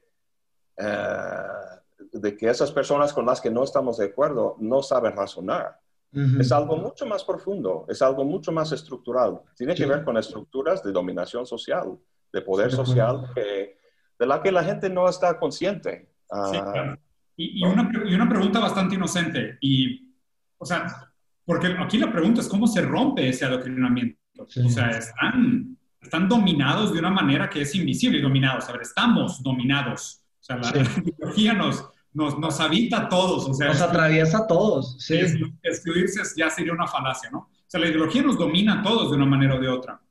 eh, de que esas personas con las que no estamos de acuerdo no saben razonar. Es algo mucho más profundo, es algo mucho más estructural. Tiene que ver con estructuras de dominación social, de poder social, que, de la que la gente no está consciente. Sí, ah, y, y, una, y, una, pregunta bastante inocente. Y, o sea, porque aquí la pregunta es cómo se rompe ese adoctrinamiento. O sea, están, están dominados de una manera que es invisible y dominados. A ver, estamos dominados. O sea, la, la [LAUGHS] ideología nos, nos, nos habita a todos. O sea, nos atraviesa a todos. Sí. Excluirse ya sería una falacia, ¿no? O sea, la ideología nos domina a todos de una manera o de otra.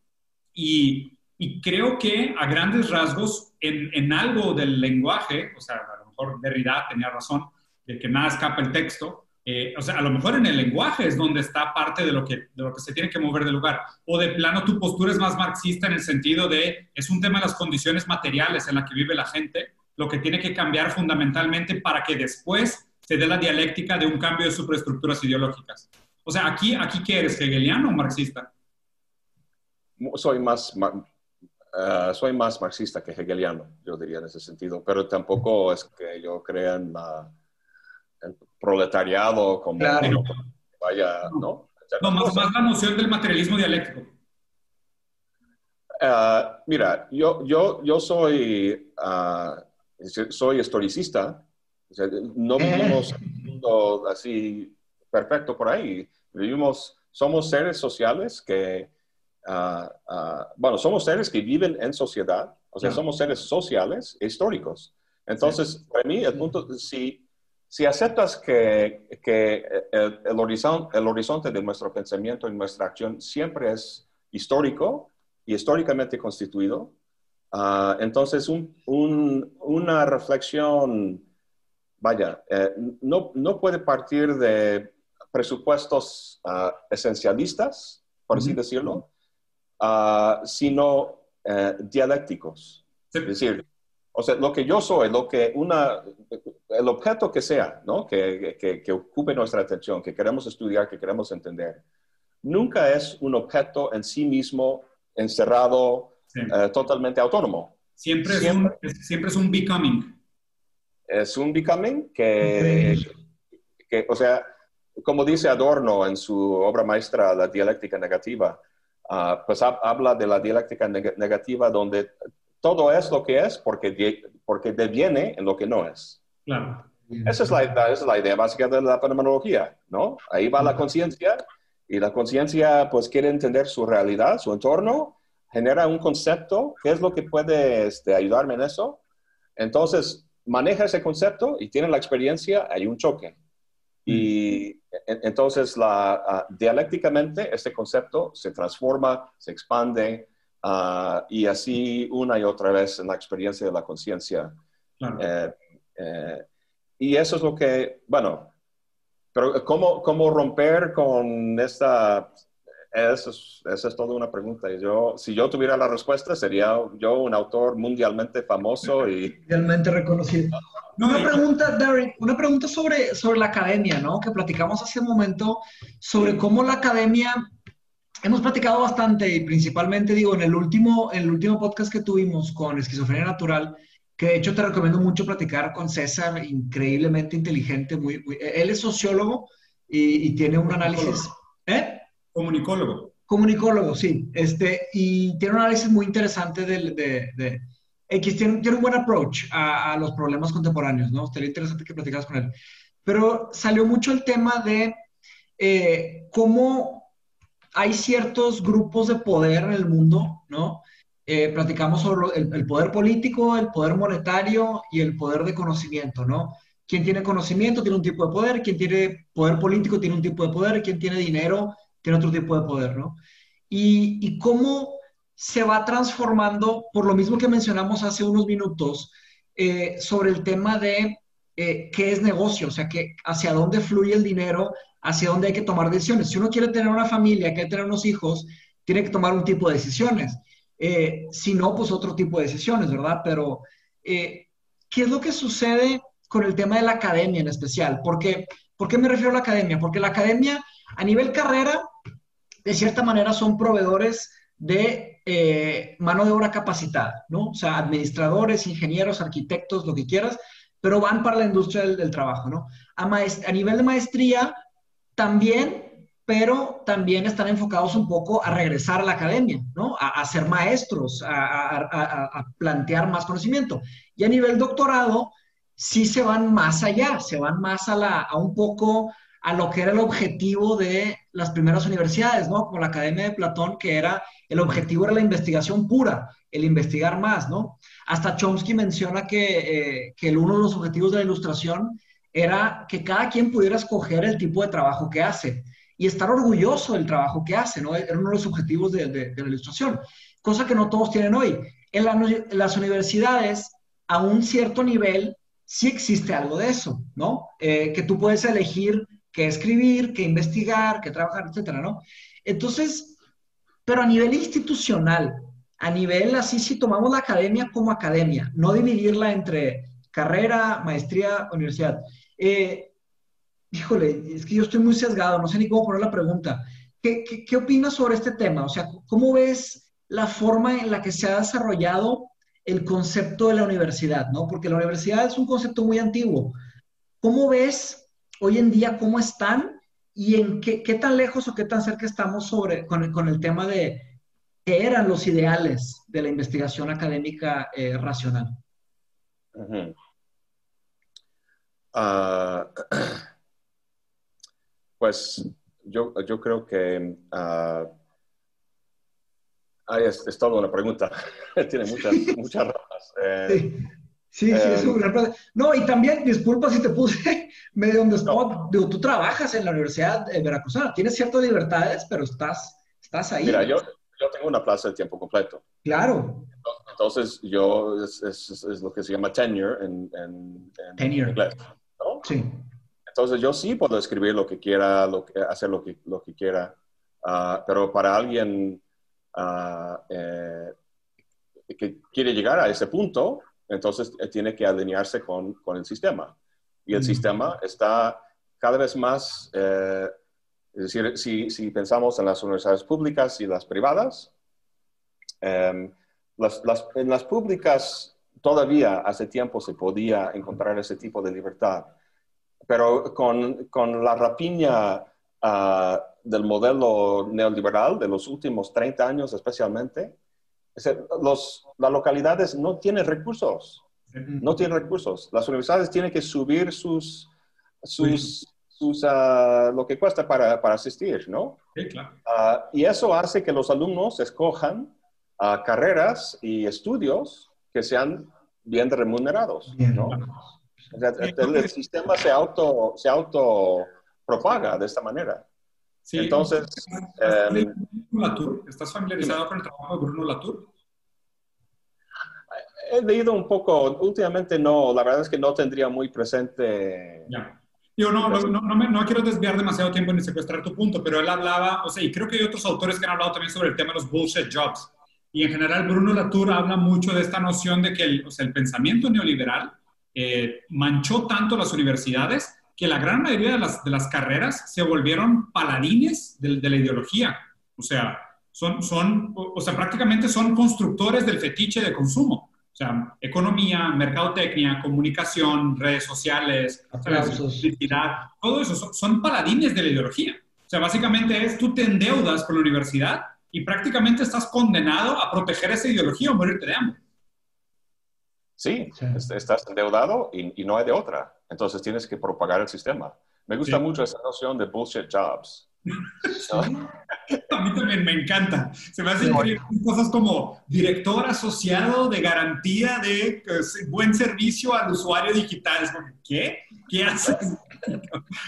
Y, y creo que a grandes rasgos, en, en, algo del lenguaje, o sea, a lo mejor Derrida tenía razón, de que nada escapa el texto, eh, o sea, a lo mejor en el lenguaje es donde está parte de lo, que, de lo que se tiene que mover del lugar. O de plano tu postura es más marxista en el sentido de, es un tema de las condiciones materiales en las que vive la gente lo que tiene que cambiar fundamentalmente para que después se dé la dialéctica de un cambio de superestructuras ideológicas. O sea, aquí, aquí ¿qué eres, hegeliano o marxista? Soy más, uh, soy más marxista que hegeliano, yo diría en ese sentido, pero tampoco es que yo crea en la, el proletariado como claro. vaya, ¿no? No, más, más, la noción del materialismo dialéctico. Uh, mira, yo, yo, yo soy uh, soy historicista, no vivimos un mundo así perfecto por ahí, vivimos somos seres sociales que, ah, ah, bueno, somos seres que viven en sociedad, o sea, somos seres sociales e históricos. Entonces, para mí, el punto, si, si aceptas que, que el, el, horizonte, el horizonte de nuestro pensamiento y nuestra acción siempre es histórico y históricamente constituido, uh, entonces un, un, una reflexión, vaya, eh, no, no, puede partir de presupuestos uh, esencialistas, por así decirlo, uh, sino eh, dialécticos. Es decir, o sea, lo que yo soy, lo que una, el objeto que sea, ¿no? Que, que, que, ocupe nuestra atención, que queremos estudiar, que queremos entender, nunca es un objeto en sí mismo encerrado, eh, totalmente autónomo. Siempre, siempre, es un, siempre es un becoming. Es un becoming que, que, o sea, como dice Adorno en su obra maestra, La dialéctica negativa, uh, pues habla de la dialéctica neg negativa donde todo es lo que es porque, porque deviene en lo que no es. Claro. Esa es, la, esa es la idea básica de la fenomenología, ¿no? Ahí va la conciencia y la conciencia pues quiere entender su realidad, su entorno, genera un concepto, ¿qué es lo que puede este, ayudarme en eso? Entonces, maneja ese concepto y tiene la experiencia, hay un choque. Y entonces, la, uh, dialécticamente, este concepto se transforma, se expande, uh, y así una y otra vez en la experiencia de la conciencia. Eh, eh, y eso es lo que, bueno, pero ¿cómo, cómo romper con esta... Esa es, esa es toda una pregunta. Y yo, si yo tuviera la respuesta, sería yo un autor mundialmente famoso y... Mundialmente reconocido. Una pregunta, Darren, una pregunta sobre, sobre la academia, ¿no? Que platicamos hace un momento sobre cómo la academia hemos platicado bastante y principalmente digo en el último en el último podcast que tuvimos con esquizofrenia natural que de hecho te recomiendo mucho platicar con César increíblemente inteligente muy, él es sociólogo y, tiene un análisis ¿eh? Comunicólogo comunicólogo sí este y tiene un análisis muy interesante de, de, de X tiene, tiene, un buen approach a, a, los problemas contemporáneos no estaría interesante que platicaras con él pero salió mucho el tema de eh, cómo hay ciertos grupos de poder en el mundo, ¿no? Eh, platicamos sobre el, poder político, el poder monetario y el poder de conocimiento, ¿no? Quien tiene conocimiento tiene un tipo de poder, quien tiene poder político tiene un tipo de poder, quien tiene dinero tiene otro tipo de poder, ¿no? Y, y cómo se va transformando, por lo mismo que mencionamos hace unos minutos, eh, sobre el tema de eh, qué es negocio, o sea, que hacia dónde fluye el dinero, hacia dónde hay que tomar decisiones. Si uno quiere tener una familia, quiere tener unos hijos, tiene que tomar un tipo de decisiones. Eh, si no, pues otro tipo de decisiones, ¿verdad? Pero, eh, ¿qué es lo que sucede con el tema de la academia en especial? Porque, ¿Por qué me refiero a la academia? Porque la academia, a nivel carrera, de cierta manera son proveedores de mano de obra capacitada, ¿no? O sea, administradores, ingenieros, arquitectos, lo que quieras, pero van para la industria del, trabajo, ¿no? A, a, nivel de maestría, también, pero también están enfocados un poco a regresar a la academia, ¿no? A, a ser maestros, a, a, plantear más conocimiento. Y a nivel doctorado, sí se van más allá, se van más a, la, a un poco a lo que era el objetivo de las primeras universidades, ¿no? Como la Academia de Platón, que era, el objetivo era la investigación pura, el investigar más, ¿no? Hasta Chomsky menciona que, eh, que uno de los objetivos de la ilustración era que cada quien pudiera escoger el tipo de trabajo que hace y estar orgulloso del trabajo que hace, ¿no? Era uno de los objetivos de, la ilustración, cosa que no todos tienen hoy. En, las universidades, a un cierto nivel, sí existe algo de eso, ¿no? Eh, que tú puedes elegir qué escribir, qué investigar, qué trabajar, etcétera, ¿no? Entonces, pero a nivel institucional, a nivel así, si tomamos la academia como academia, no dividirla entre carrera, maestría, universidad. Eh, híjole, es que yo estoy muy sesgado, no sé ni cómo poner la pregunta. ¿Qué, qué, qué opinas sobre este tema? O sea, ¿cómo ves la forma en la que se ha desarrollado el concepto de la universidad? ¿no? Porque la universidad es un concepto muy antiguo. ¿Cómo ves hoy en día cómo están y en qué, qué tan lejos o qué tan cerca estamos sobre, con, el, con el tema de qué eran los ideales de la investigación académica eh, racional. Uh -huh. uh, pues yo, yo creo que... Uh, es, es, toda una pregunta. [LAUGHS] Tiene muchas, [LAUGHS] muchas ramas. Eh, sí, sí, es un gran No, y también, disculpa si te puse medio donde spot. Digo, tú trabajas en la Universidad de Veracruzana, tienes ciertas libertades, pero estás, estás ahí. Mira, yo, yo tengo una plaza de tiempo completo. Claro. Entonces, yo, es, es, es lo que se llama tenure en, en, tenure. inglés. ¿no? Sí. Entonces, yo sí puedo escribir lo que quiera, lo que, hacer lo que, lo que quiera, uh, pero para alguien uh, eh, que quiere llegar a ese punto, entonces eh, tiene que alinearse con, con el sistema. Y el mm. sistema está cada vez más eh, es decir, si, si, pensamos en las universidades públicas y las privadas, em, las, las, en las públicas todavía hace tiempo se podía encontrar ese tipo de libertad, pero con, con la rapiña uh, del modelo neoliberal de los últimos 30 años especialmente, los, las localidades no tienen recursos, no tienen recursos. Las universidades tienen que subir sus, sus, usa lo que cuesta para, para asistir, ¿no? Sí, claro. Uh, y eso hace que los alumnos escojan uh, carreras y estudios que sean bien remunerados, bien. ¿no? El, el, sistema se auto, se auto propaga de esta manera. Sí, Entonces... ¿estás, um, ¿Estás familiarizado con el trabajo de Bruno Latour? He leído un poco, últimamente no, la verdad es que no tendría muy presente... Ya yo no, no, no, me, no, quiero desviar demasiado tiempo ni secuestrar tu punto, pero él hablaba, o sea, y creo que hay otros autores que han hablado también sobre el tema de los bullshit jobs. Y en general, Bruno Latour habla mucho de esta noción de que el, o sea, el pensamiento neoliberal eh, manchó tanto las universidades que la gran mayoría de las, de las carreras se volvieron paladines de, de la ideología. O sea, son, son, o sea, prácticamente son constructores del fetiche de consumo. O sea, economía, mercadotecnia, comunicación, redes sociales, publicidad, todo eso son, son, paladines de la ideología. O sea, básicamente es tú te endeudas con la universidad y prácticamente estás condenado a proteger esa ideología o morirte de hambre. Sí, sí. estás endeudado y, y, no hay de otra. Entonces tienes que propagar el sistema. Me gusta sí. mucho esa noción de bullshit jobs. A mí también me encanta. Se me hacen increíble cosas como director asociado de garantía de pues, buen servicio al usuario digital. Es como, ¿qué? ¿Qué haces?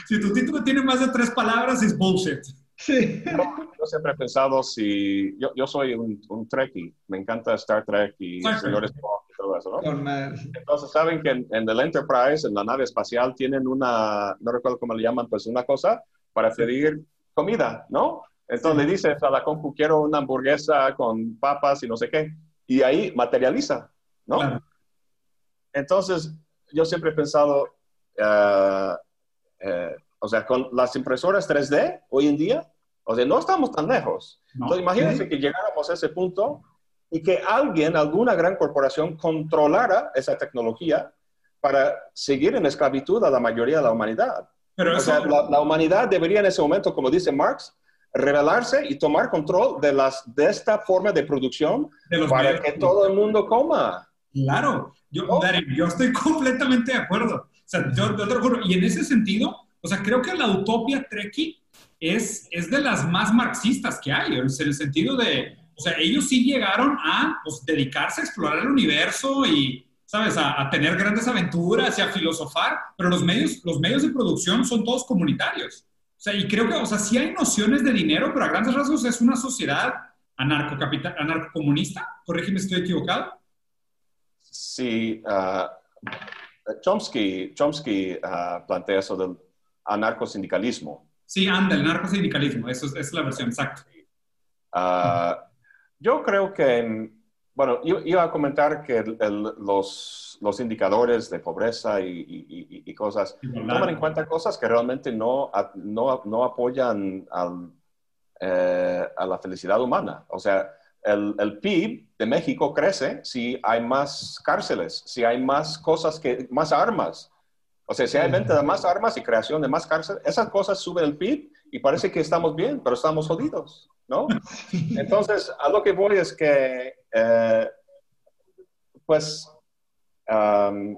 si tu título tiene más de tres palabras, es bullshit. Sí. Yo, yo siempre he pensado si... Yo, yo soy un, un, trekkie. Me encanta Star Trek y señores y todo eso, ¿no? Entonces, saben que en, en el Enterprise, en la nave espacial, tienen una... No recuerdo cómo le llaman, pues una cosa para pedir comida, ¿no? Entonces sí. le dices a la compu, quiero una hamburguesa con papas y no sé qué, y ahí materializa, ¿no? Claro. Entonces, yo siempre he pensado, uh, uh, o sea, con las impresoras 3D hoy en día, o sea, no estamos tan lejos. No. Entonces, imagínense ¿Sí? que llegáramos a ese punto y que alguien, alguna gran corporación, controlara esa tecnología para seguir en esclavitud a la mayoría de la humanidad. Pero o sea, la, la, humanidad debería en ese momento, como dice Marx, rebelarse y tomar control de, las, de esta forma de producción de para medios. que todo el mundo coma. Claro, yo, oh. Yo estoy [LAUGHS] completamente de acuerdo. O sea, yo, yo te lo juro. Y en ese sentido, o sea, creo que la utopia Treki es, es de las más marxistas que hay, en el sentido de, o sea, ellos sí llegaron a pues, dedicarse a explorar el universo y, ¿sabes? A, a, tener grandes aventuras y a filosofar, pero los medios, los medios de producción son todos comunitarios. O sea, y creo que, o sea, sí hay nociones de dinero, pero a grandes rasgos es una sociedad anarcocapital, anarcocomunista. Corrígeme si estoy equivocado. Sí, uh, Chomsky, Chomsky uh, plantea eso del anarcosindicalismo. Sí, anda, el anarcosindicalismo, eso es, es la versión exacta. Uh, yo creo que bueno, yo iba a comentar que el, el, los, los, indicadores de pobreza y, y, y cosas toman en cuenta cosas que realmente no, no, no apoyan al, eh, a la felicidad humana. O sea, el, el, PIB de México crece si hay más cárceles, si hay más cosas, que, más armas. O sea, si hay venta de más armas y creación de más cárceles, esas cosas suben el PIB y parece que estamos bien, pero estamos jodidos. ¿No? [LAUGHS] Entonces, a lo que voy es que, eh, pues, um,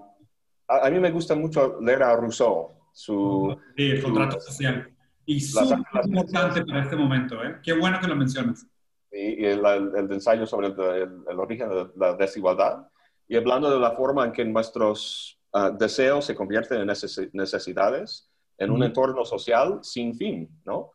a, a, mí me gusta mucho leer a Rousseau. Su, sí, el contrato social. y súper importante para este momento. ¿eh? Qué bueno que lo mencionas. Y, el, ensayo sobre el, origen de la desigualdad y hablando de la forma en que nuestros ah, deseos se convierten en necesidades en un entorno social sin fin, ¿no?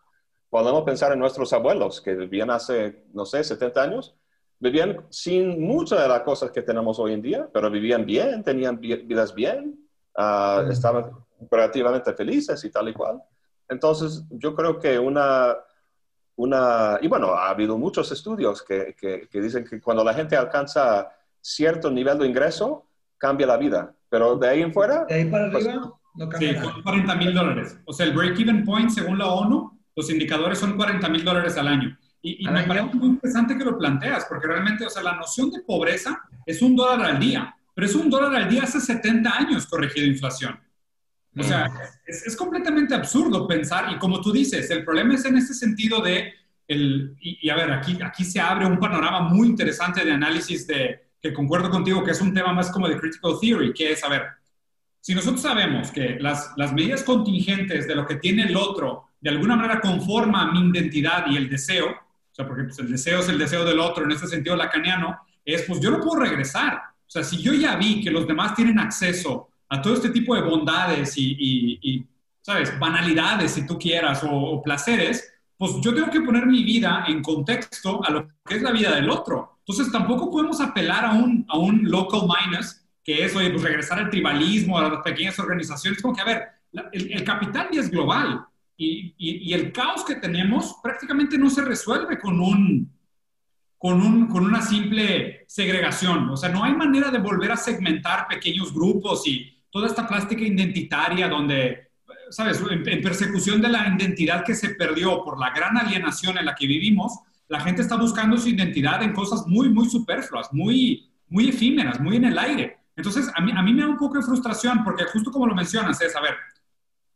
Podemos pensar en nuestros abuelos que vivían hace, no sé, 70 años, vivían sin muchas de las cosas que tenemos hoy en día, pero vivían bien, tenían vidas bien, ah, estaban relativamente felices y tal y cual. Entonces, yo creo que una, una y bueno, ha habido muchos estudios que, que, dicen que cuando la gente alcanza cierto nivel de ingreso, cambia la vida, pero de ahí en fuera... De ahí para pues, arriba, no cambia Sí, son 40 mil dólares. O sea, el break-even point, según la ONU, los indicadores son 40 mil dólares al año. Y, me parece muy interesante que lo planteas, porque realmente, o sea, la noción de pobreza es un dólar al día, pero es un dólar al día hace 70 años corregido inflación. O sea, es, completamente absurdo pensar, y como tú dices, el problema es en ese sentido de, el, y, a ver, aquí, aquí se abre un panorama muy interesante de análisis de, que concuerdo contigo, que es un tema más como de critical theory, que es, a ver, si nosotros sabemos que las, las medidas contingentes de lo que tiene el otro de alguna manera conforma mi identidad y el deseo, o sea, porque pues, el deseo es el deseo del otro, en este sentido lacaniano, es pues yo no puedo regresar. O sea, si yo ya vi que los demás tienen acceso a todo este tipo de bondades y, ¿sabes? Banalidades, si tú quieras, o, placeres, pues yo tengo que poner mi vida en contexto a lo que es la vida del otro. Entonces tampoco podemos apelar a un, a un local minus, que es, oye, pues regresar al tribalismo, a las pequeñas organizaciones, como que, a ver, el, el capital ya es global y, y, el caos que tenemos prácticamente no se resuelve con un, con, un, con, una simple segregación. O sea, no hay manera de volver a segmentar pequeños grupos y toda esta plástica identitaria donde, ¿sabes? En, persecución de la identidad que se perdió por la gran alienación en la que vivimos, la gente está buscando su identidad en cosas muy, muy superfluas, muy, muy efímeras, muy en el aire. Entonces, a mí, a mí me da un poco de frustración porque justo como lo mencionas, es, a ver,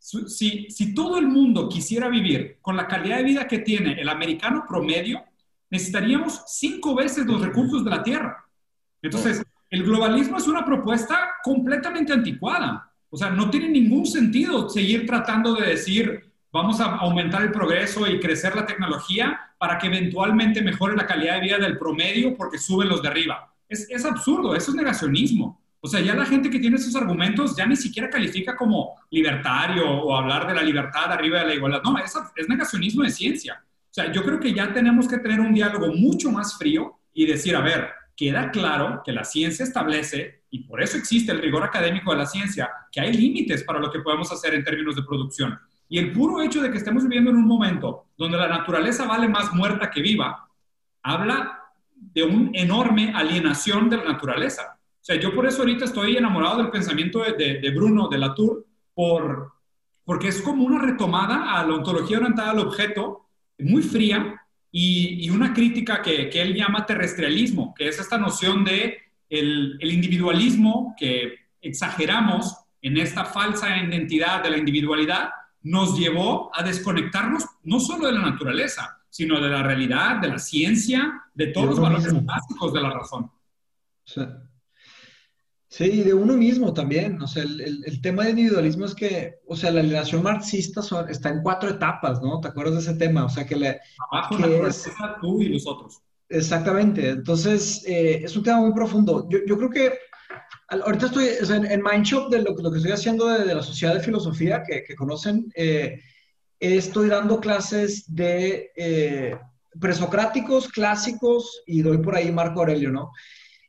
si, todo el mundo quisiera vivir con la calidad de vida que tiene el americano promedio, necesitaríamos cinco veces los recursos de la Tierra. Entonces, el globalismo es una propuesta completamente anticuada. O sea, no tiene ningún sentido seguir tratando de decir, vamos a aumentar el progreso y crecer la tecnología para que eventualmente mejore la calidad de vida del promedio porque suben los de arriba. Es, es absurdo, eso es negacionismo. O sea, ya la gente que tiene esos argumentos ya ni siquiera califica como libertario o hablar de la libertad arriba de la igualdad. No, es, es negacionismo de ciencia. O sea, yo creo que ya tenemos que tener un diálogo mucho más frío y decir, a ver, queda claro que la ciencia establece, y por eso existe el rigor académico de la ciencia, que hay límites para lo que podemos hacer en términos de producción. Y el puro hecho de que estemos viviendo en un momento donde la naturaleza vale más muerta que viva, habla de una enorme alienación de la naturaleza. O sea, yo por eso ahorita estoy enamorado del pensamiento de, de, Bruno, de Latour, por, porque es como una retomada a la ontología orientada al objeto, muy fría, y, una crítica que, que, él llama terrestrialismo, que es esta noción de el, el, individualismo que exageramos en esta falsa identidad de la individualidad, nos llevó a desconectarnos no solo de la naturaleza, sino de la realidad, de la ciencia, de todos los valores básicos de la razón. Sí. Sí, de uno mismo también. O sea, el, el, tema de individualismo es que, o sea, la alienación marxista está en cuatro etapas, ¿no? ¿Te acuerdas de ese tema? O sea, que, le, Abajo que es, tú y los otros. Exactamente. Entonces, eh, es un tema muy profundo. Yo, yo creo que ahorita estoy o sea, en, Mindshop de lo, lo, que estoy haciendo de, la Sociedad de Filosofía, que, que conocen, eh, estoy dando clases de eh, presocráticos, clásicos, y doy por ahí Marco Aurelio, ¿no?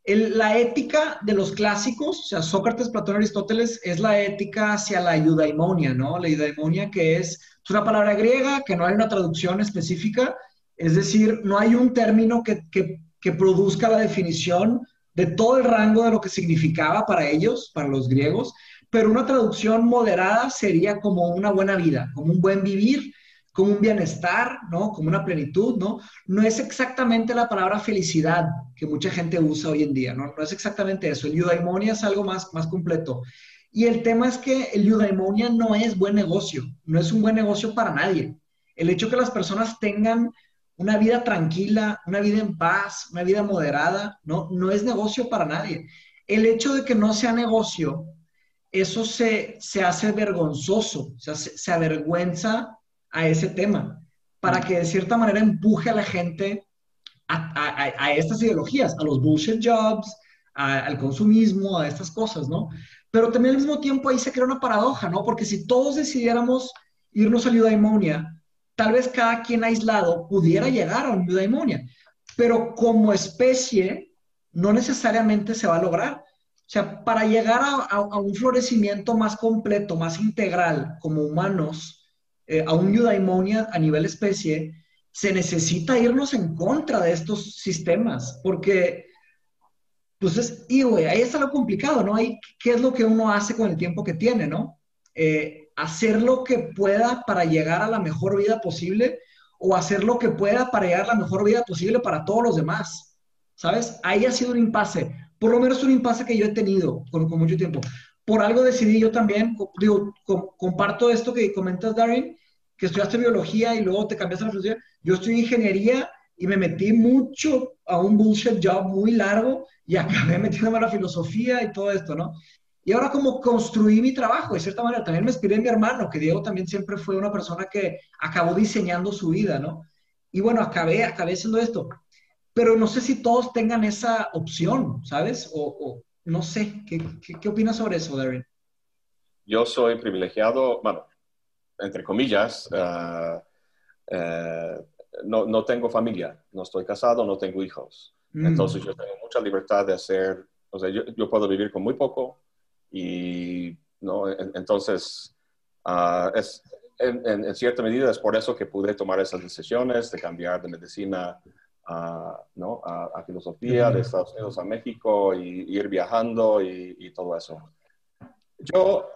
La ética de los clásicos, o sea, Sócrates, Platón, Aristóteles, es la ética hacia la eudaimonia, ¿no? La eudaimonia que es, es una palabra griega, que no hay una traducción específica, es decir, no hay un término que, que, que produzca la definición de todo el rango de lo que significaba para ellos, para los griegos, pero una traducción moderada sería como una buena vida, como un buen vivir, como un bienestar, ¿no? Como una plenitud, ¿no? No es exactamente la palabra felicidad que mucha gente usa hoy en día, ¿no? No es exactamente eso. El eudaimonia es algo más, más completo. Y el tema es que el eudaimonia no es buen negocio, no es un buen negocio para nadie. El hecho que las personas tengan una vida tranquila, una vida en paz, una vida moderada, no, no es negocio para nadie. El hecho de que no sea negocio, eso se, se hace vergonzoso, se avergüenza a ese tema, para que de cierta manera empuje a la gente a, estas ideologías, a los bullshit jobs, al consumismo, a estas cosas, ¿no? Pero también al mismo tiempo ahí se crea una paradoja, ¿no? Porque si todos decidiéramos irnos a eudaimonia, tal vez cada quien aislado pudiera llegar a una eudaimonia, pero como especie no necesariamente se va a lograr. O sea, para llegar a, un florecimiento más completo, más integral como humanos, eh, a un eudaimonia a nivel especie, se necesita irnos en contra de estos sistemas, porque, pues y güey, ahí está lo complicado, ¿no? Ahí, ¿qué es lo que uno hace con el tiempo que tiene, ¿no? Eh, hacer lo que pueda para llegar a la mejor vida posible o hacer lo que pueda para llegar a la mejor vida posible para todos los demás, ¿sabes? Ahí ha sido un impasse, por lo menos un impasse que yo he tenido con mucho tiempo. Por algo decidí yo también, digo, comparto esto que comentas, Darin, que estudiaste biología y luego te cambiaste a la filosofía. Yo estudié ingeniería y me metí mucho a un bullshit job muy largo y acabé [LAUGHS] metiéndome a la filosofía y todo esto, ¿no? Y ahora como construí mi trabajo, de cierta manera, también me inspiré en mi hermano, que Diego también siempre fue una persona que acabó diseñando su vida, ¿no? Y bueno, acabé, acabé haciendo esto. Pero no sé si todos tengan esa opción, ¿sabes? O, no sé, ¿qué, qué, opinas sobre eso, Darren? Yo soy privilegiado, bueno, entre comillas, uh, uh, no, no, tengo familia, no estoy casado, no tengo hijos. Mm. Entonces yo tengo mucha libertad de hacer, o sea, yo, yo puedo vivir con muy poco y, ¿no? entonces, uh, es, en, en, cierta medida es por eso que pude tomar esas decisiones de cambiar de medicina a, ¿no? a, filosofía, de Estados Unidos a México y, ir viajando y, y, todo eso. Yo...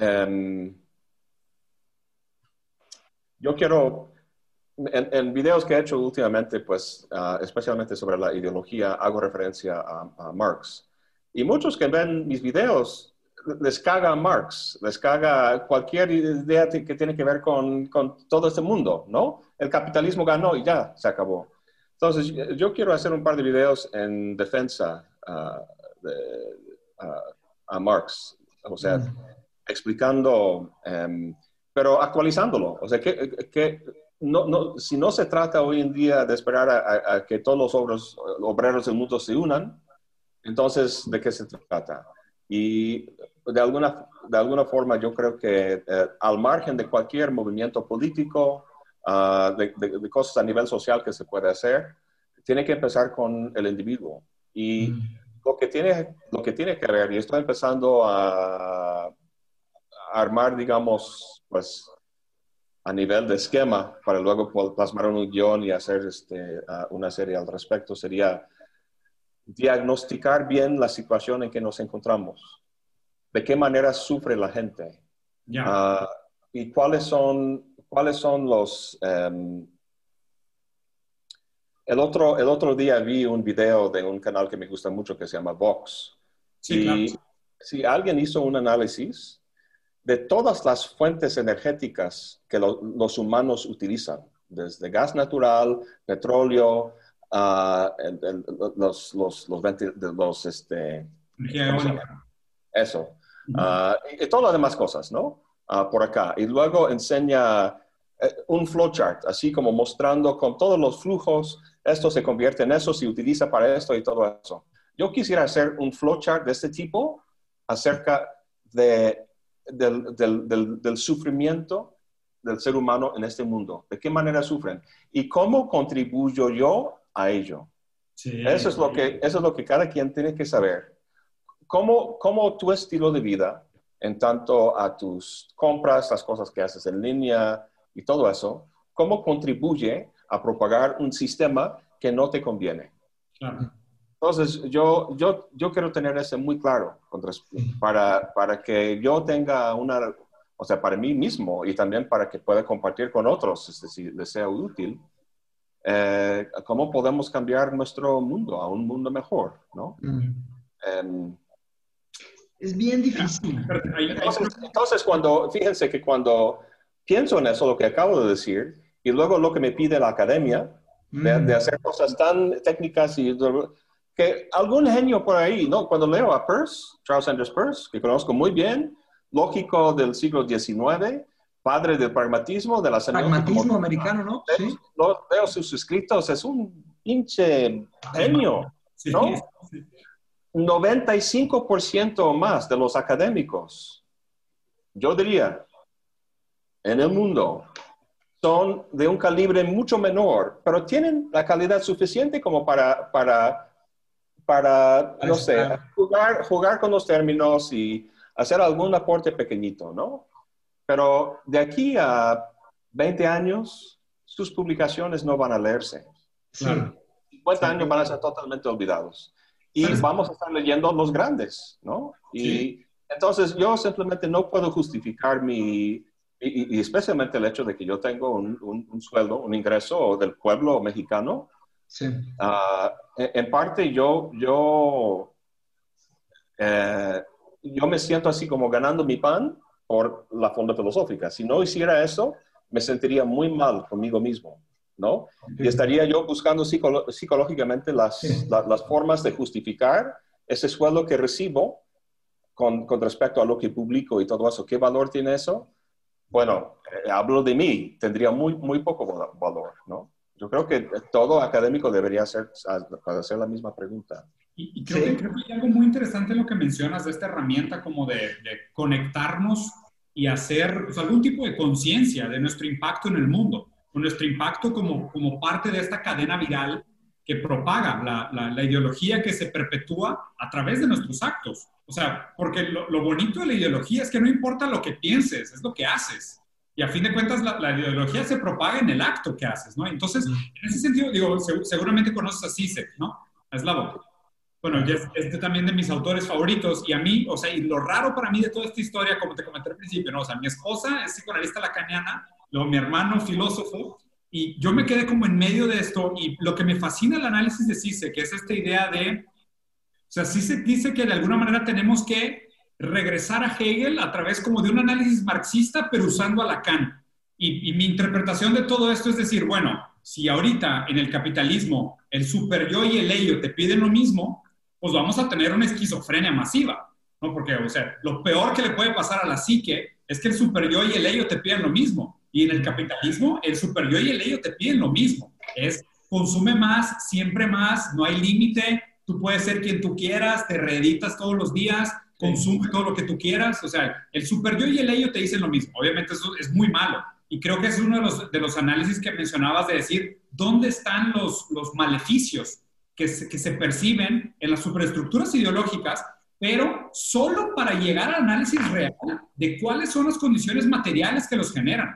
Um, yo quiero, en, videos que he hecho últimamente, pues uh, especialmente sobre la ideología, hago referencia a, Marx. Y muchos que ven mis videos les caga Marx, les caga cualquier idea que tiene que ver con, con, todo este mundo, ¿no? El capitalismo ganó y ya se acabó. Entonces, yo quiero hacer un par de videos en defensa uh, de, uh, a Marx. O sea, mm explicando, em, pero actualizándolo. O sea, que, que no, no, si no se trata hoy en día de esperar a, que todos los obreros, obreros del mundo se unan, entonces, ¿de qué se trata? Y de alguna, de alguna forma yo creo que eh, al margen de cualquier movimiento político, ah, de, de, cosas a nivel social que se puede hacer, tiene que empezar con el individuo. Y mm. lo, que tiene, lo que tiene que ver, y estoy empezando a armar, digamos, pues a nivel de esquema para luego plasmar un guion y hacer este, una serie al respecto sería diagnosticar bien la situación en que nos encontramos, de qué manera sufre la gente ah, y cuáles son, cuáles son los... Em, el, otro, el otro día vi un video de un canal que me gusta mucho que se llama Vox. y si alguien hizo un análisis de todas las fuentes energéticas que los humanos utilizan, desde gas natural, petróleo, uh, los, los, los, este, eso, uh, y, todas las demás cosas, ¿no? Uh, por acá. Y luego enseña eh, un flowchart, así como mostrando con todos los flujos, esto se convierte en eso, se utiliza para esto y todo eso. Yo quisiera hacer un flowchart de este tipo acerca de del, del, del, sufrimiento del ser humano en este mundo. ¿De qué manera sufren? ¿Y cómo contribuyo yo a ello? Eso, es lo que, eso es lo que cada quien tiene que saber. ¿Cómo, cómo tu estilo de vida, en tanto a tus compras, las cosas que haces en línea y todo eso, cómo contribuye a propagar un sistema que no te conviene? Claro. Entonces, yo, yo, yo quiero tener eso muy claro para, para que yo tenga una, o sea, para mí mismo y también para que pueda compartir con otros, si les sea útil, eh, cómo podemos cambiar nuestro mundo a un mundo mejor, ¿no? Em, es bien difícil. Entonces, cuando, fíjense que cuando pienso en eso, lo que acabo de decir, y luego lo que me pide la academia, de, de, hacer cosas tan técnicas y que algún genio por ahí, ¿no? Cuando leo a Peirce, Charles Sanders Peirce, que conozco muy bien, lógico del siglo XIX, padre del pragmatismo, de la Pragmatismo americano, ¿no? Sí. Leo sus escritos, es un pinche genio, ¿no? 95% o más de los académicos, yo diría, en el mundo, son de un calibre mucho menor, pero tienen la calidad suficiente como para, para, para no sé, jugar, jugar con los términos y hacer algún aporte pequeñito, ¿no? Pero de aquí a 20 años, sus publicaciones no van a leerse. Sí. 50 años van a ser totalmente olvidados. Y vamos a estar leyendo los grandes, ¿no? Y entonces yo simplemente no puedo justificar mi, y, especialmente el hecho de que yo tengo un, un, sueldo, un ingreso del pueblo mexicano. Sí. Ah, en, parte yo, yo, eh, yo me siento así como ganando mi pan por la fonda filosófica. Si no hiciera eso, me sentiría muy mal conmigo mismo, ¿no? Y estaría yo buscando psicológicamente las, las formas de justificar ese sueldo que recibo con, con respecto a lo que publico y todo eso. ¿Qué valor tiene eso? bueno, eh, hablo de mí, tendría muy, muy poco valor, ¿no? Yo creo que todo académico debería hacer, hacer la misma pregunta. Y, creo, que, creo, que, hay algo muy interesante en lo que mencionas de esta herramienta como de, conectarnos y hacer pues, algún tipo de conciencia de nuestro impacto en el mundo, o nuestro impacto como, como parte de esta cadena viral que propaga la, la, ideología que se perpetúa a través de nuestros actos. O sea, porque lo, lo, bonito de la ideología es que no importa lo que pienses, es lo que haces. Y a fin de cuentas, la, la ideología se propaga en el acto que haces, ¿no? Entonces, en ese sentido, digo, seguramente conoces a Sisek, ¿no? A Slavoj. Bueno, es, es también de mis autores favoritos. Y a mí, o sea, y lo raro para mí de toda esta historia, como te comenté al principio, ¿no? O sea, mi esposa es psicoanalista lacaniana, luego mi hermano filósofo, y yo me quedé como en medio de esto y lo que me fascina el análisis de CICE, que es esta idea de, o sea, CICE dice que de alguna manera tenemos que regresar a Hegel a través como de un análisis marxista, pero usando a Lacan. Y, y mi interpretación de todo esto es decir, bueno, si ahorita en el capitalismo el super yo y el ello te piden lo mismo, pues vamos a tener una esquizofrenia masiva, ¿no? Porque, o sea, lo peor que le puede pasar a la psique es que el super yo y el ello te piden lo mismo. Y en el capitalismo, el super yo y el ello te piden lo mismo. Es consume más, siempre más, no hay límite, tú puedes ser quien tú quieras, te reeditas todos los días, consume todo lo que tú quieras. O sea, el super yo y el ello te dicen lo mismo. Obviamente eso es muy malo. Y creo que es uno de los, de los análisis que mencionabas de decir, ¿dónde están los, los maleficios que se, que se perciben en las superestructuras ideológicas pero solo para llegar al análisis real de cuáles son las condiciones materiales que los generan.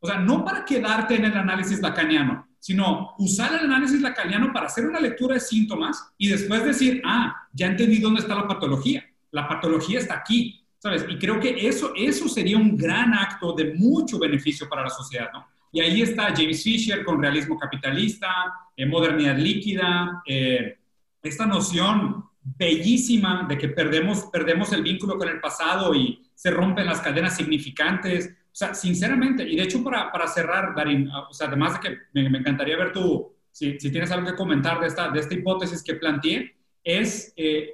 O sea, no para quedarte en el análisis lacaniano, sino usar el análisis lacaniano para hacer una lectura de síntomas y después decir, ah, ya entendí dónde está la patología. La patología está aquí, ¿sabes? Y creo que eso, eso sería un gran acto de mucho beneficio para la sociedad, ¿no? Y ahí está James Fisher con realismo capitalista, eh, modernidad líquida, eh, esta noción bellísima de que perdemos, perdemos el vínculo con el pasado y se rompen las cadenas significantes o sea, sinceramente, y de hecho para, para cerrar, Darín, ah, o sea, además de que me, me encantaría ver tú, si, si, tienes algo que comentar de esta, de esta hipótesis que planteé, es eh,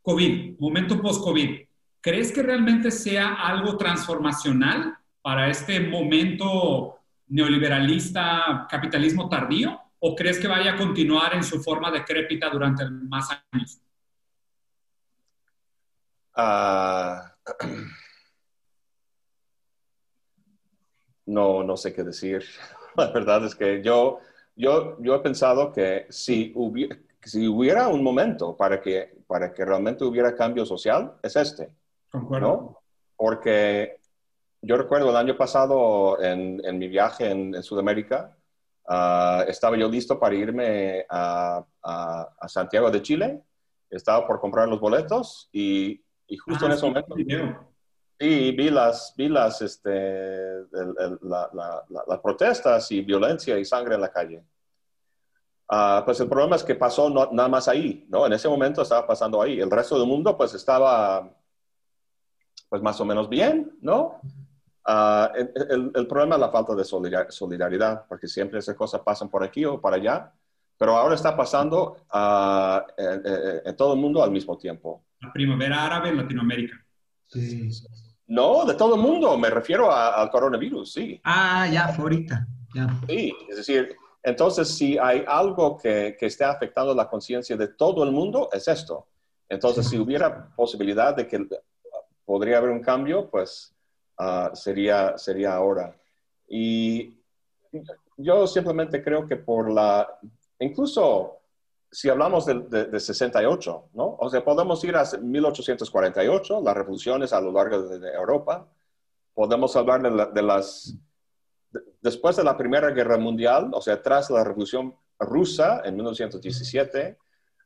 COVID, momento post-COVID. ¿Crees que realmente sea algo transformacional para este momento neoliberalista, capitalismo tardío? ¿O crees que vaya a continuar en su forma decrépita durante más años? Uh... [CLEARS THROAT] no, no sé qué decir. [LAUGHS] La verdad es que yo, yo, yo he pensado que si hubiera, si hubiera un momento para que, para que realmente hubiera cambio social, es este. ¿no? Porque yo recuerdo el año pasado en, en mi viaje en, Sudamérica, ah, estaba yo listo para irme a, a, Santiago de Chile, estaba por comprar los boletos y, y justo en ese momento... Sí, vi las, vi las, este, las protestas y violencia y sangre en la calle. Uh, pues el problema es que pasó no, nada más ahí, ¿no? En ese momento estaba pasando ahí. El resto del mundo pues estaba pues más o menos bien, ¿no? Uh, el, el, problema es la falta de solidaridad, porque siempre esas cosas pasan por aquí o para allá, pero ahora está pasando uh, en, en, todo el mundo al mismo tiempo. La primavera árabe en Latinoamérica. Sí. No, de todo el mundo, me refiero al coronavirus, sí. Ah, ya, fue ahorita. Ya. Sí, es decir, entonces si hay algo que, que esté afectando la conciencia de todo el mundo, es esto. Entonces, si hubiera posibilidad de que podría haber un cambio, pues ah, sería, sería ahora. Y yo simplemente creo que por la, incluso si hablamos de, 68, ¿no? O sea, podemos ir a 1848, las revoluciones a lo largo de, Europa. Podemos hablar de, las... después de la Primera Guerra Mundial, o sea, tras la Revolución Rusa en 1917,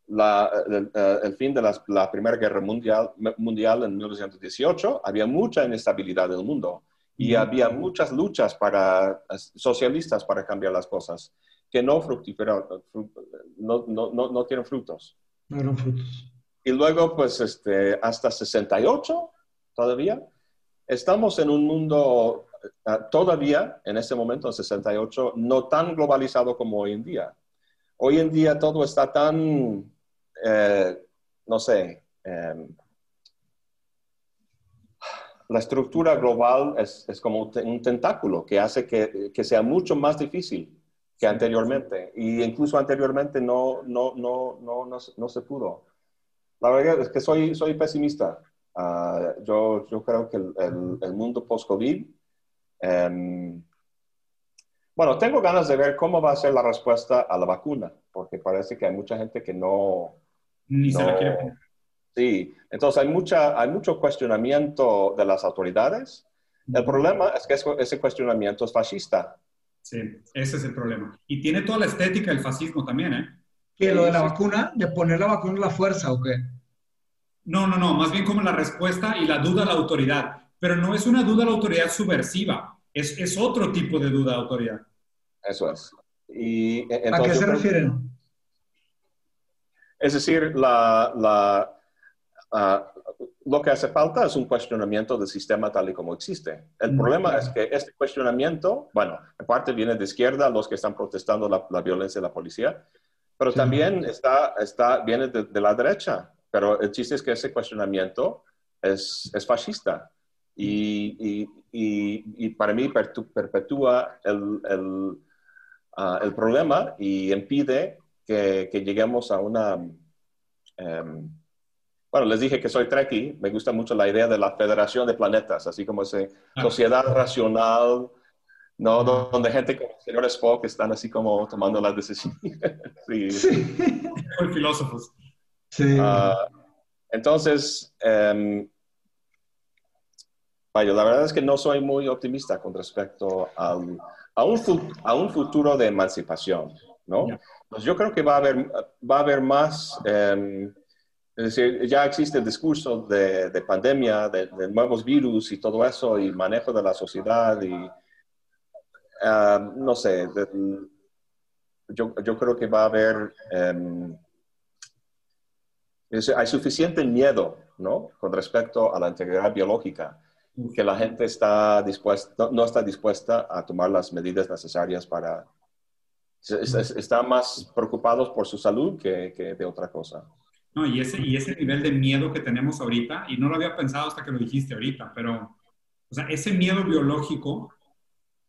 el, fin de la, Primera Guerra mundial, mundial en 1918, había mucha inestabilidad en el mundo y había muchas luchas para, socialistas para cambiar las cosas que no fructificaron, no, no, no, no tienen frutos. No eran frutos. Y luego, pues, este, hasta 68 todavía, estamos en un mundo eh, todavía, en este momento, en 68, no tan globalizado como hoy en día. Hoy en día todo está tan, eh, no sé, em, la estructura global es, es, como un tentáculo que hace que, que sea mucho más difícil que anteriormente. Y incluso anteriormente no, no, no, no, no, se pudo. La verdad es que soy, soy pesimista. Ah, yo, yo creo que el, el, mundo post-COVID... Em, bueno, tengo ganas de ver cómo va a ser la respuesta a la vacuna, porque parece que hay mucha gente que no... Ni se la quiere Sí, entonces hay, mucha, hay mucho cuestionamiento de las autoridades. El problema es que ese cuestionamiento es fascista. Sí, ese es el problema. Y tiene toda la estética del fascismo también, ¿eh? ¿Que lo de la vacuna? ¿De poner la vacuna en la fuerza o qué? No, no, no, más bien como la respuesta y la duda a la autoridad. Pero no es una duda a la autoridad subversiva, es, es otro tipo de duda a la autoridad. Eso es. Y, ¿A qué se refieren? Es decir, la, la, ah, lo que hace falta es un cuestionamiento del sistema tal y como existe. El mm, problema es que este cuestionamiento, bueno, en parte viene de izquierda, los que están protestando la, violencia de la policía, pero también está, está, viene de, la derecha. Pero el chiste es que ese cuestionamiento es, es fascista y, y, y, para mí perpetúa el, el, ah, el, problema y impide que, que lleguemos a una... Em, bueno, les dije que soy Trekkie, me gusta mucho la idea de la federación de planetas, así como esa ah. sociedad racional, ¿no? Donde gente como el señor Spock están así como tomando las decisiones. [LAUGHS] sí. sí. filósofos. Sí. Ah, entonces, um, vaya, la verdad es que no soy muy optimista con respecto a, un, a un futuro de emancipación, ¿no? Pues yo creo que va a haber, va a haber más... Um, es decir, ya existe el discurso de, de pandemia, de, nuevos virus y todo eso, y manejo de la sociedad, y ah, no sé, yo, yo, creo que va a haber, um, hay suficiente miedo, ¿no? Con respecto a la integridad biológica, que la gente está dispuesta, no, está dispuesta a tomar las medidas necesarias para, están más preocupados por su salud que, que de otra cosa. No, y ese, y ese nivel de miedo que tenemos ahorita, y no lo había pensado hasta que lo dijiste ahorita, pero, o sea, ese miedo biológico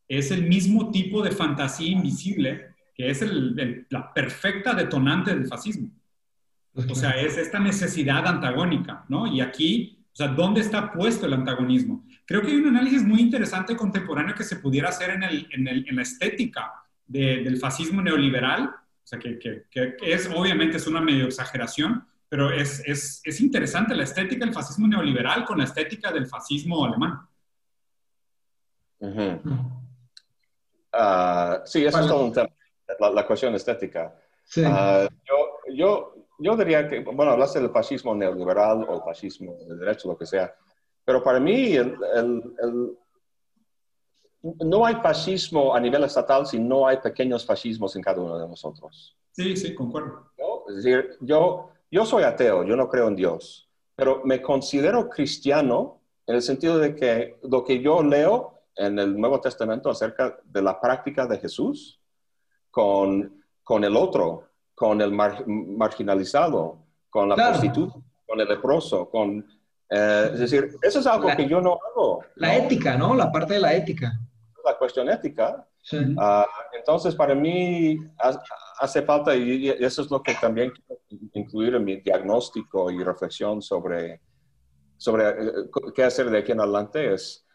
es el mismo tipo de fantasía invisible que es el, la perfecta detonante del fascismo. O sea, es esta necesidad antagónica, ¿no? Y aquí, o sea, ¿dónde está puesto el antagonismo? Creo que hay un análisis muy interesante contemporáneo que se pudiera hacer en, el, en, el, en la estética del fascismo neoliberal, o sea, que, que, que, es obviamente es una medio exageración, pero es, es, es, interesante la estética del fascismo neoliberal con la estética del fascismo alemán. Ah, sí, eso es todo un tema, la, cuestión estética. Ah, yo, yo, yo, diría que, bueno, hablaste del fascismo neoliberal o fascismo de derecho, lo que sea, pero para mí el, el, no hay fascismo a nivel estatal si no hay pequeños fascismos en cada uno de nosotros. Sí, sí, concuerdo. Es decir, yo yo soy ateo, yo no creo en Dios, pero me considero cristiano en el sentido de que lo que yo leo en el Nuevo Testamento acerca de la práctica de Jesús con, con el otro, con el marginalizado, con la prostituta, con el leproso, con Eh, es decir, eso es algo que yo no hago. La ética, ¿no? La parte de la ética. La cuestión ética. Ah, entonces, para mí hace falta, y eso es lo que también quiero incluir en mi diagnóstico y reflexión sobre, sobre eh, qué hacer de aquí en adelante, es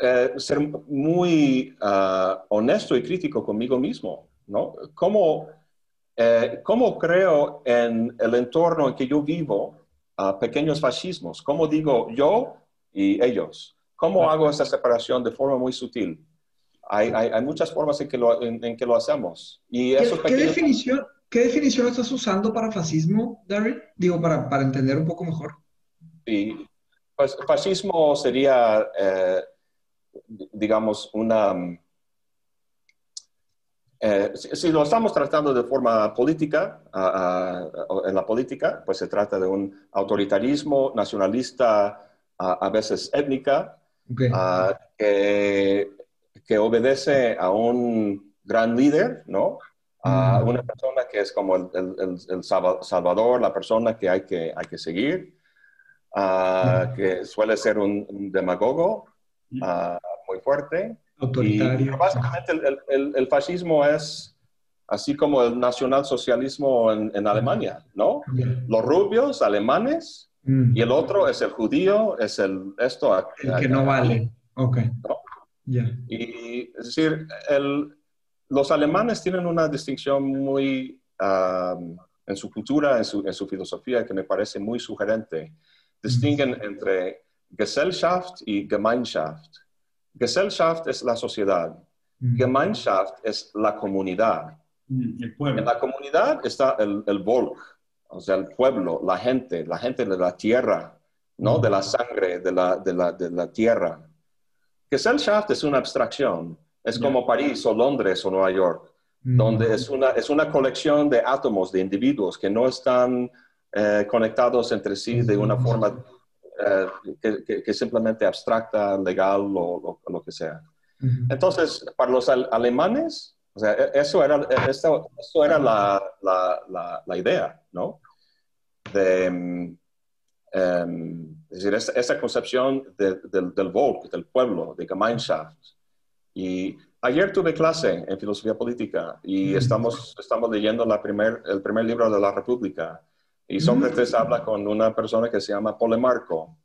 eh, ser muy ah, honesto y crítico conmigo mismo, ¿no? ¿Cómo, ¿Cómo creo en el entorno en que yo vivo? pequeños fascismos. ¿Cómo digo yo y ellos? ¿Cómo hago esa separación de forma muy sutil? Hay, hay, muchas formas en que lo, en, que lo hacemos. Y ¿Qué, ¿qué, definición, ¿Qué definición estás usando para fascismo, Darryl? Digo, para, para entender un poco mejor. Sí, pues fascismo sería, eh, digamos, una eh, si, lo estamos tratando de forma política, en la política, pues se trata de un autoritarismo nacionalista, a veces étnica, que, que, obedece a un gran líder, ¿no? A una persona que es como el, el, salvador, la persona que hay que, hay que seguir, que suele ser un, un demagogo muy fuerte. Autoritario. básicamente el, fascismo es así como el nacionalsocialismo en, en Alemania, ¿no? Los rubios alemanes mm. y el otro es el judío, es el esto. El que no vale. Ok. Y es decir, los alemanes tienen una distinción muy en su cultura, en su, en su, filosofía, que me parece muy sugerente. Distinguen entre Gesellschaft y Gemeinschaft. Gesellschaft es la sociedad. Mm. Gemeinschaft es la comunidad. Mm, el pueblo. En la comunidad está el, el Volk, o sea, el pueblo, la gente, la gente de la tierra, ¿no? De la sangre, de la, de la, de la tierra. Gesellschaft es una abstracción. Es como París o Londres o Nueva York, donde es una, es una colección de átomos, de individuos que no están eh, conectados entre sí de una forma eh, que, que, simplemente abstracta, legal o lo, que sea. Entonces, para los alemanes, o sea, e, eso era, e, eso, era la, la, la, idea, ¿no? De, em, es decir, esa, concepción del, del Volk, del pueblo, de Gemeinschaft. Y ayer tuve clase en filosofía política y estamos, estamos leyendo la primer, el primer libro de la República. Y Sócrates habla con una persona que se llama Polemarco.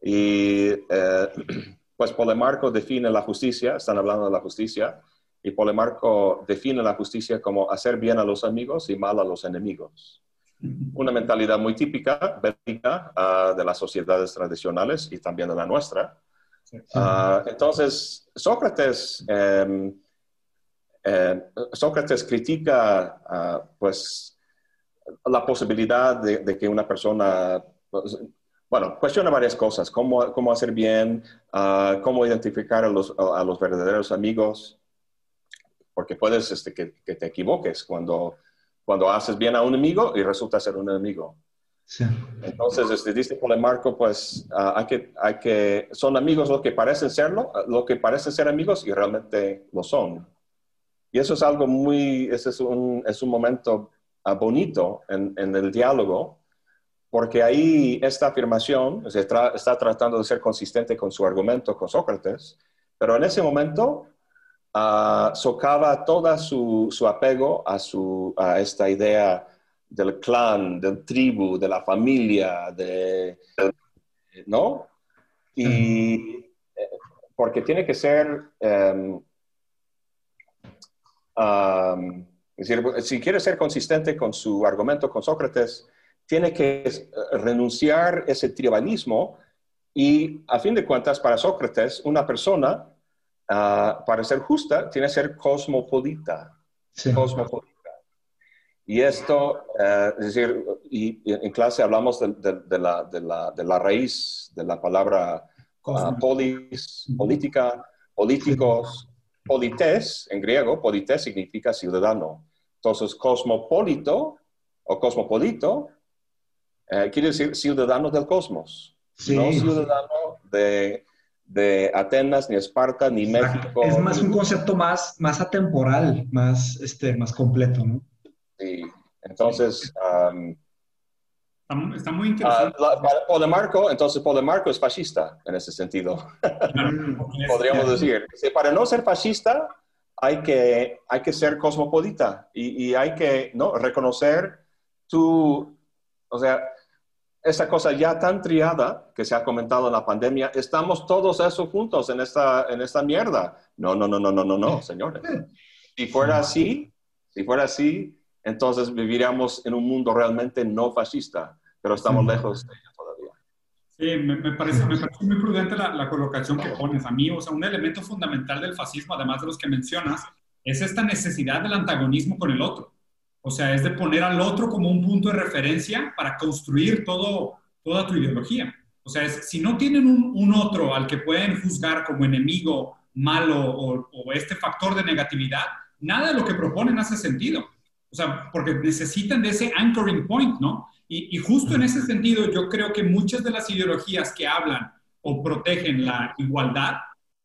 Y eh, [CLEARS THROAT] pues Polemarco define la justicia, están hablando de la justicia, y Polemarco define la justicia como hacer bien a los amigos y mal a los enemigos. Una mentalidad muy típica, bélica, ah, de las sociedades tradicionales y también de la nuestra. Ah, entonces, Sócrates, em, em, Sócrates critica, ah, pues, la posibilidad de, que una persona, pues, bueno, cuestiona varias cosas, cómo, cómo hacer bien, ah, cómo identificar a los, a los, verdaderos amigos, porque puedes este, que, que, te equivoques cuando, cuando haces bien a un amigo y resulta ser un enemigo. Sí. Entonces, este, dice Marco, pues ah, hay, que, hay que, son amigos lo que parecen serlo, lo que parecen ser amigos y realmente lo son. Y eso es algo muy, ese es un, es un momento bonito en, el diálogo, porque ahí esta afirmación está tratando de ser consistente con su argumento con Sócrates, pero en ese momento uh, socava todo su, apego a, su, a esta idea del clan, del tribu, de la familia, de, ¿no? Y eh, porque tiene que ser um, um, es decir, si quiere ser consistente con su argumento con Sócrates, tiene que eh, renunciar ese tribalismo y, a fin de cuentas, para Sócrates, una persona, ah, para ser justa, tiene que ser cosmopolita. Cosmopolita. Y esto, eh, es decir, y, en clase hablamos de, la, de, la, raíz de la palabra uh, polis, política, políticos, Polites, en griego, polites significa ciudadano. Entonces, cosmopolito o cosmopolito eh, quiere decir ciudadano del cosmos. No ciudadano de, de, Atenas, ni Esparta, ni México. Es más un concepto más, más atemporal, más, este, más completo, ¿no? Sí. Entonces, Está, muy interesante. Uh, de Marco, entonces Marco es fascista en ese sentido. Podríamos decir. Para no ser fascista hay que, hay que ser cosmopolita y, y hay que ¿no? reconocer tu, o sea, esa cosa ya tan triada que se ha comentado en la pandemia, estamos todos eso juntos en esta, en esta mierda. No, no, no, no, no, no, no, señores. Si fuera así, si fuera así, entonces viviríamos en un mundo realmente no fascista, pero estamos lejos de ello todavía. Sí, me, parece, me parece, muy prudente la, la, colocación que pones a mí. O sea, un elemento fundamental del fascismo, además de los que mencionas, es esta necesidad del antagonismo con el otro. O sea, es de poner al otro como un punto de referencia para construir todo, toda tu ideología. O sea, si no tienen un, otro al que pueden juzgar como enemigo, malo o, este factor de negatividad, nada de lo que proponen hace sentido. O sea, porque necesitan de ese anchoring point, ¿no? Y, y, justo en ese sentido, yo creo que muchas de las ideologías que hablan o protegen la igualdad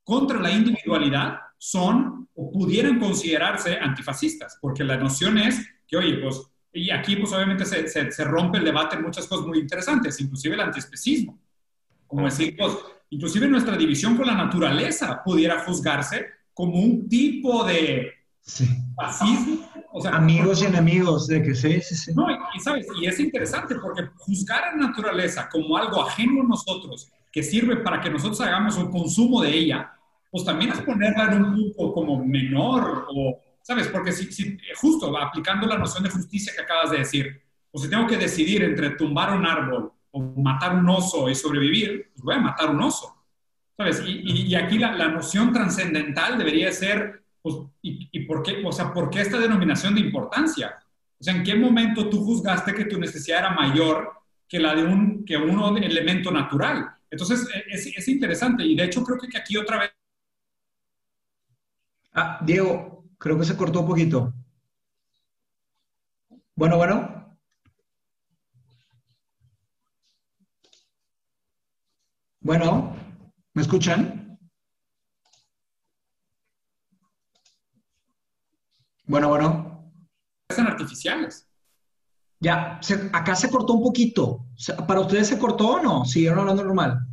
contra la individualidad son o pudieran considerarse antifascistas, porque la noción es que, oye, pues, y aquí pues obviamente se, se, rompe el debate en muchas cosas muy interesantes, inclusive el antiespecismo. Como decir, pues, inclusive nuestra división con la naturaleza pudiera juzgarse como un tipo de fascismo. O sea, Amigos y enemigos, de que sí, sí, sí. No, y, sabes, y es interesante porque juzgar a la naturaleza como algo ajeno a nosotros, que sirve para que nosotros hagamos un consumo de ella, pues también es ponerla en un grupo como menor o ¿sabes? Porque si, justo aplicando la noción de justicia que acabas de decir, o si tengo que decidir entre tumbar un árbol o matar un oso y sobrevivir, pues voy a matar un oso, ¿sabes? Y, aquí la, noción trascendental debería ser, pues, y, por qué, o sea, ¿por qué esta denominación de importancia? O sea, ¿en qué momento tú juzgaste que tu necesidad era mayor que la de un, que uno elemento natural? Entonces, e, es, es interesante y de hecho creo que aquí otra vez... Ah, Diego, Creo que se cortó un poquito. Bueno, bueno. Bueno, ¿me escuchan? Bueno, bueno. Son artificiales. Ya, acá se cortó un poquito. ¿Para ustedes se cortó o no? ¿Siguieron hablando normal?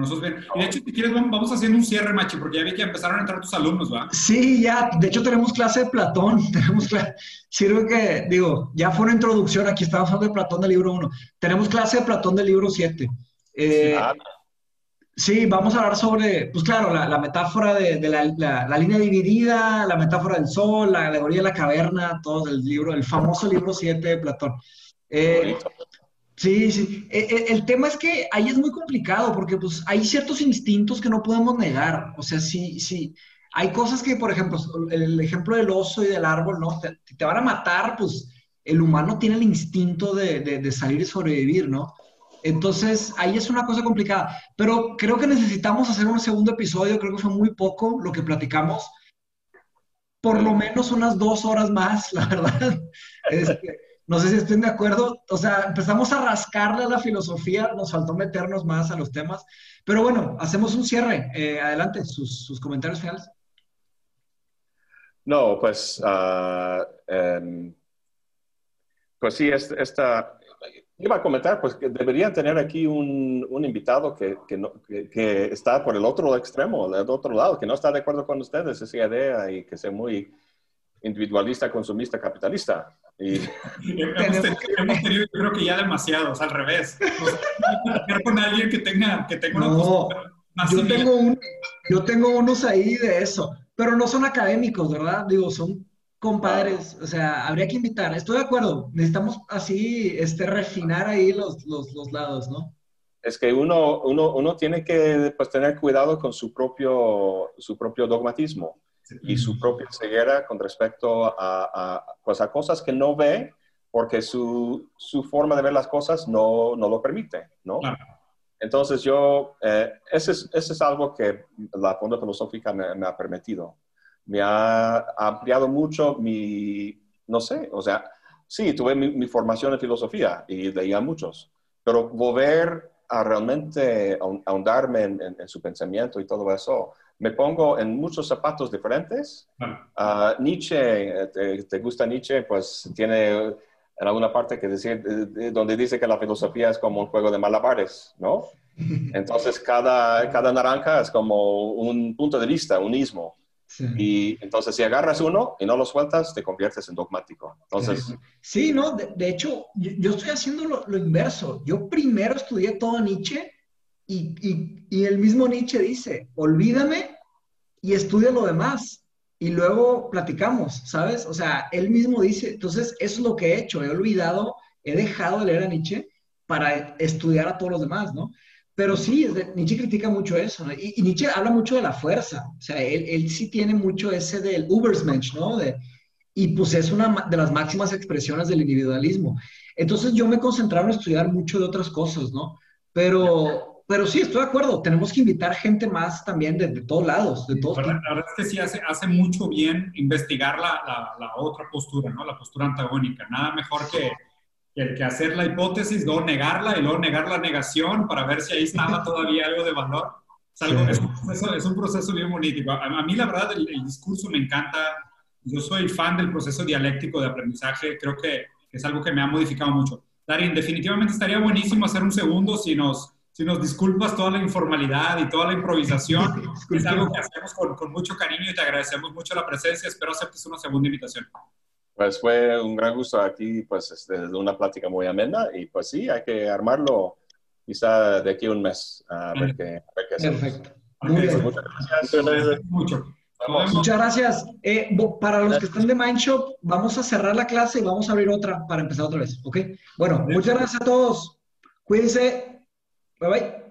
Nosotros Y de hecho, si quieres, vamos haciendo un cierre, Machi, porque ya vi que empezaron a entrar tus alumnos, ¿va? Sí, ya. De hecho, tenemos clase de Platón. [LAUGHS] Tenemos clase, sirve que, digo, ya fue una introducción. Aquí estamos hablando de Platón del libro 1. Tenemos clase de Platón del libro 7. Eh, sí, vamos a hablar sobre, pues claro, la, metáfora de, la, la, línea dividida, la metáfora del sol, la alegoría de la caverna, todo el libro, el famoso libro 7 de Platón. Eh, Sí, sí. E, e, el, tema es que ahí es muy complicado porque pues hay ciertos instintos que no podemos negar. O sea, sí, sí. Hay cosas que, por ejemplo, el, ejemplo del oso y del árbol, ¿no? Te, te van a matar, pues el humano tiene el instinto de, de, salir y sobrevivir, ¿no? Entonces, ahí es una cosa complicada. Pero creo que necesitamos hacer un segundo episodio, creo que fue muy poco lo que platicamos. Por lo menos unas dos horas más, [LAUGHS] la verdad. Este, no sé si estén de acuerdo. O sea, empezamos a rascarle a la filosofía, nos faltó meternos más a los temas. Pero bueno, hacemos un cierre. Eh, adelante, sus, comentarios finales. No, pues, uh, pues sí, esta, iba a comentar, pues que deberían tener aquí un, un invitado que, que, no, que, está por el otro extremo, del otro lado, que no está de acuerdo con ustedes, esa idea, y que sea muy individualista, consumista, capitalista. Y... [LAUGHS] hemos, tenido, yo creo que ya demasiados, al revés. O con alguien que tenga, que tenga no, yo tengo, yo tengo unos ahí de eso, pero no son académicos, ¿verdad? Digo, son compadres, o sea, habría que invitar. Estoy de acuerdo, necesitamos así este, refinar ahí los, los, los lados, ¿no? Es que uno, uno, uno tiene que pues, tener cuidado con su propio, su propio dogmatismo y su propia ceguera con respecto a, pues a cosas que no ve porque su, su, forma de ver las cosas no, no lo permite, ¿no? Entonces yo, eh, ese, es, ese, es, algo que la Fonda Filosófica me, me, ha permitido. Me ha ampliado mucho mi, no sé, o sea, sí, tuve mi, formación en filosofía y leía muchos, pero volver a realmente ahondarme en, en su pensamiento y todo eso, me pongo en muchos zapatos diferentes. Ah, Nietzsche, te, gusta Nietzsche? Pues tiene en alguna parte que decir, donde dice que la filosofía es como un juego de malabares, ¿no? [LAUGHS] Entonces, cada, cada naranja es como un punto de vista, un ismo. Y entonces, si agarras uno y no lo sueltas, te conviertes en dogmático. Entonces. Sí, no, de, hecho, yo, estoy haciendo lo, inverso. Yo primero estudié todo Nietzsche y, y, y, el mismo Nietzsche dice: olvídame y estudia lo demás. Y luego platicamos, ¿sabes? O sea, él mismo dice: entonces, eso es lo que he hecho. He olvidado, he dejado de leer a Nietzsche para estudiar a todos los demás, ¿no? Pero sí, Nietzsche critica mucho eso, y, Nietzsche habla mucho de la fuerza, o sea, él, él sí tiene mucho ese del Ubersmensch, ¿no? De, y pues es una de las máximas expresiones del individualismo. Entonces yo me concentraba en estudiar mucho de otras cosas, ¿no? Pero, pero sí, estoy de acuerdo, tenemos que invitar gente más también de, de todos lados, de todos la, la, verdad es que sí hace, hace mucho bien investigar la, la, la otra postura, ¿no? La postura antagónica. Nada mejor que el que hacer la hipótesis, luego negarla y luego negar la negación para ver si ahí estaba [LAUGHS] todavía algo de valor. Es, algo, es, un, proceso, es un, proceso, bien bonito. A, mí, la verdad, el, discurso me encanta. Yo soy fan del proceso dialéctico de aprendizaje. Creo que es algo que me ha modificado mucho. Darín, definitivamente estaría buenísimo hacer un segundo si nos, si nos disculpas toda la informalidad y toda la improvisación. [LAUGHS] es algo que hacemos con, con mucho cariño y te agradecemos mucho la presencia. Espero aceptes una segunda invitación. Pues fue un gran gusto aquí, pues este, una plática muy amena y pues sí, hay que armarlo quizá de aquí a un mes a ver qué, hacemos. Perfecto. Muy bien. Muchas gracias. Muchas gracias. Eh, para los que están de Mindshop, vamos a cerrar la clase y vamos a abrir otra para empezar otra vez. ¿Ok? Bueno, muchas gracias a todos. Cuídense. バイい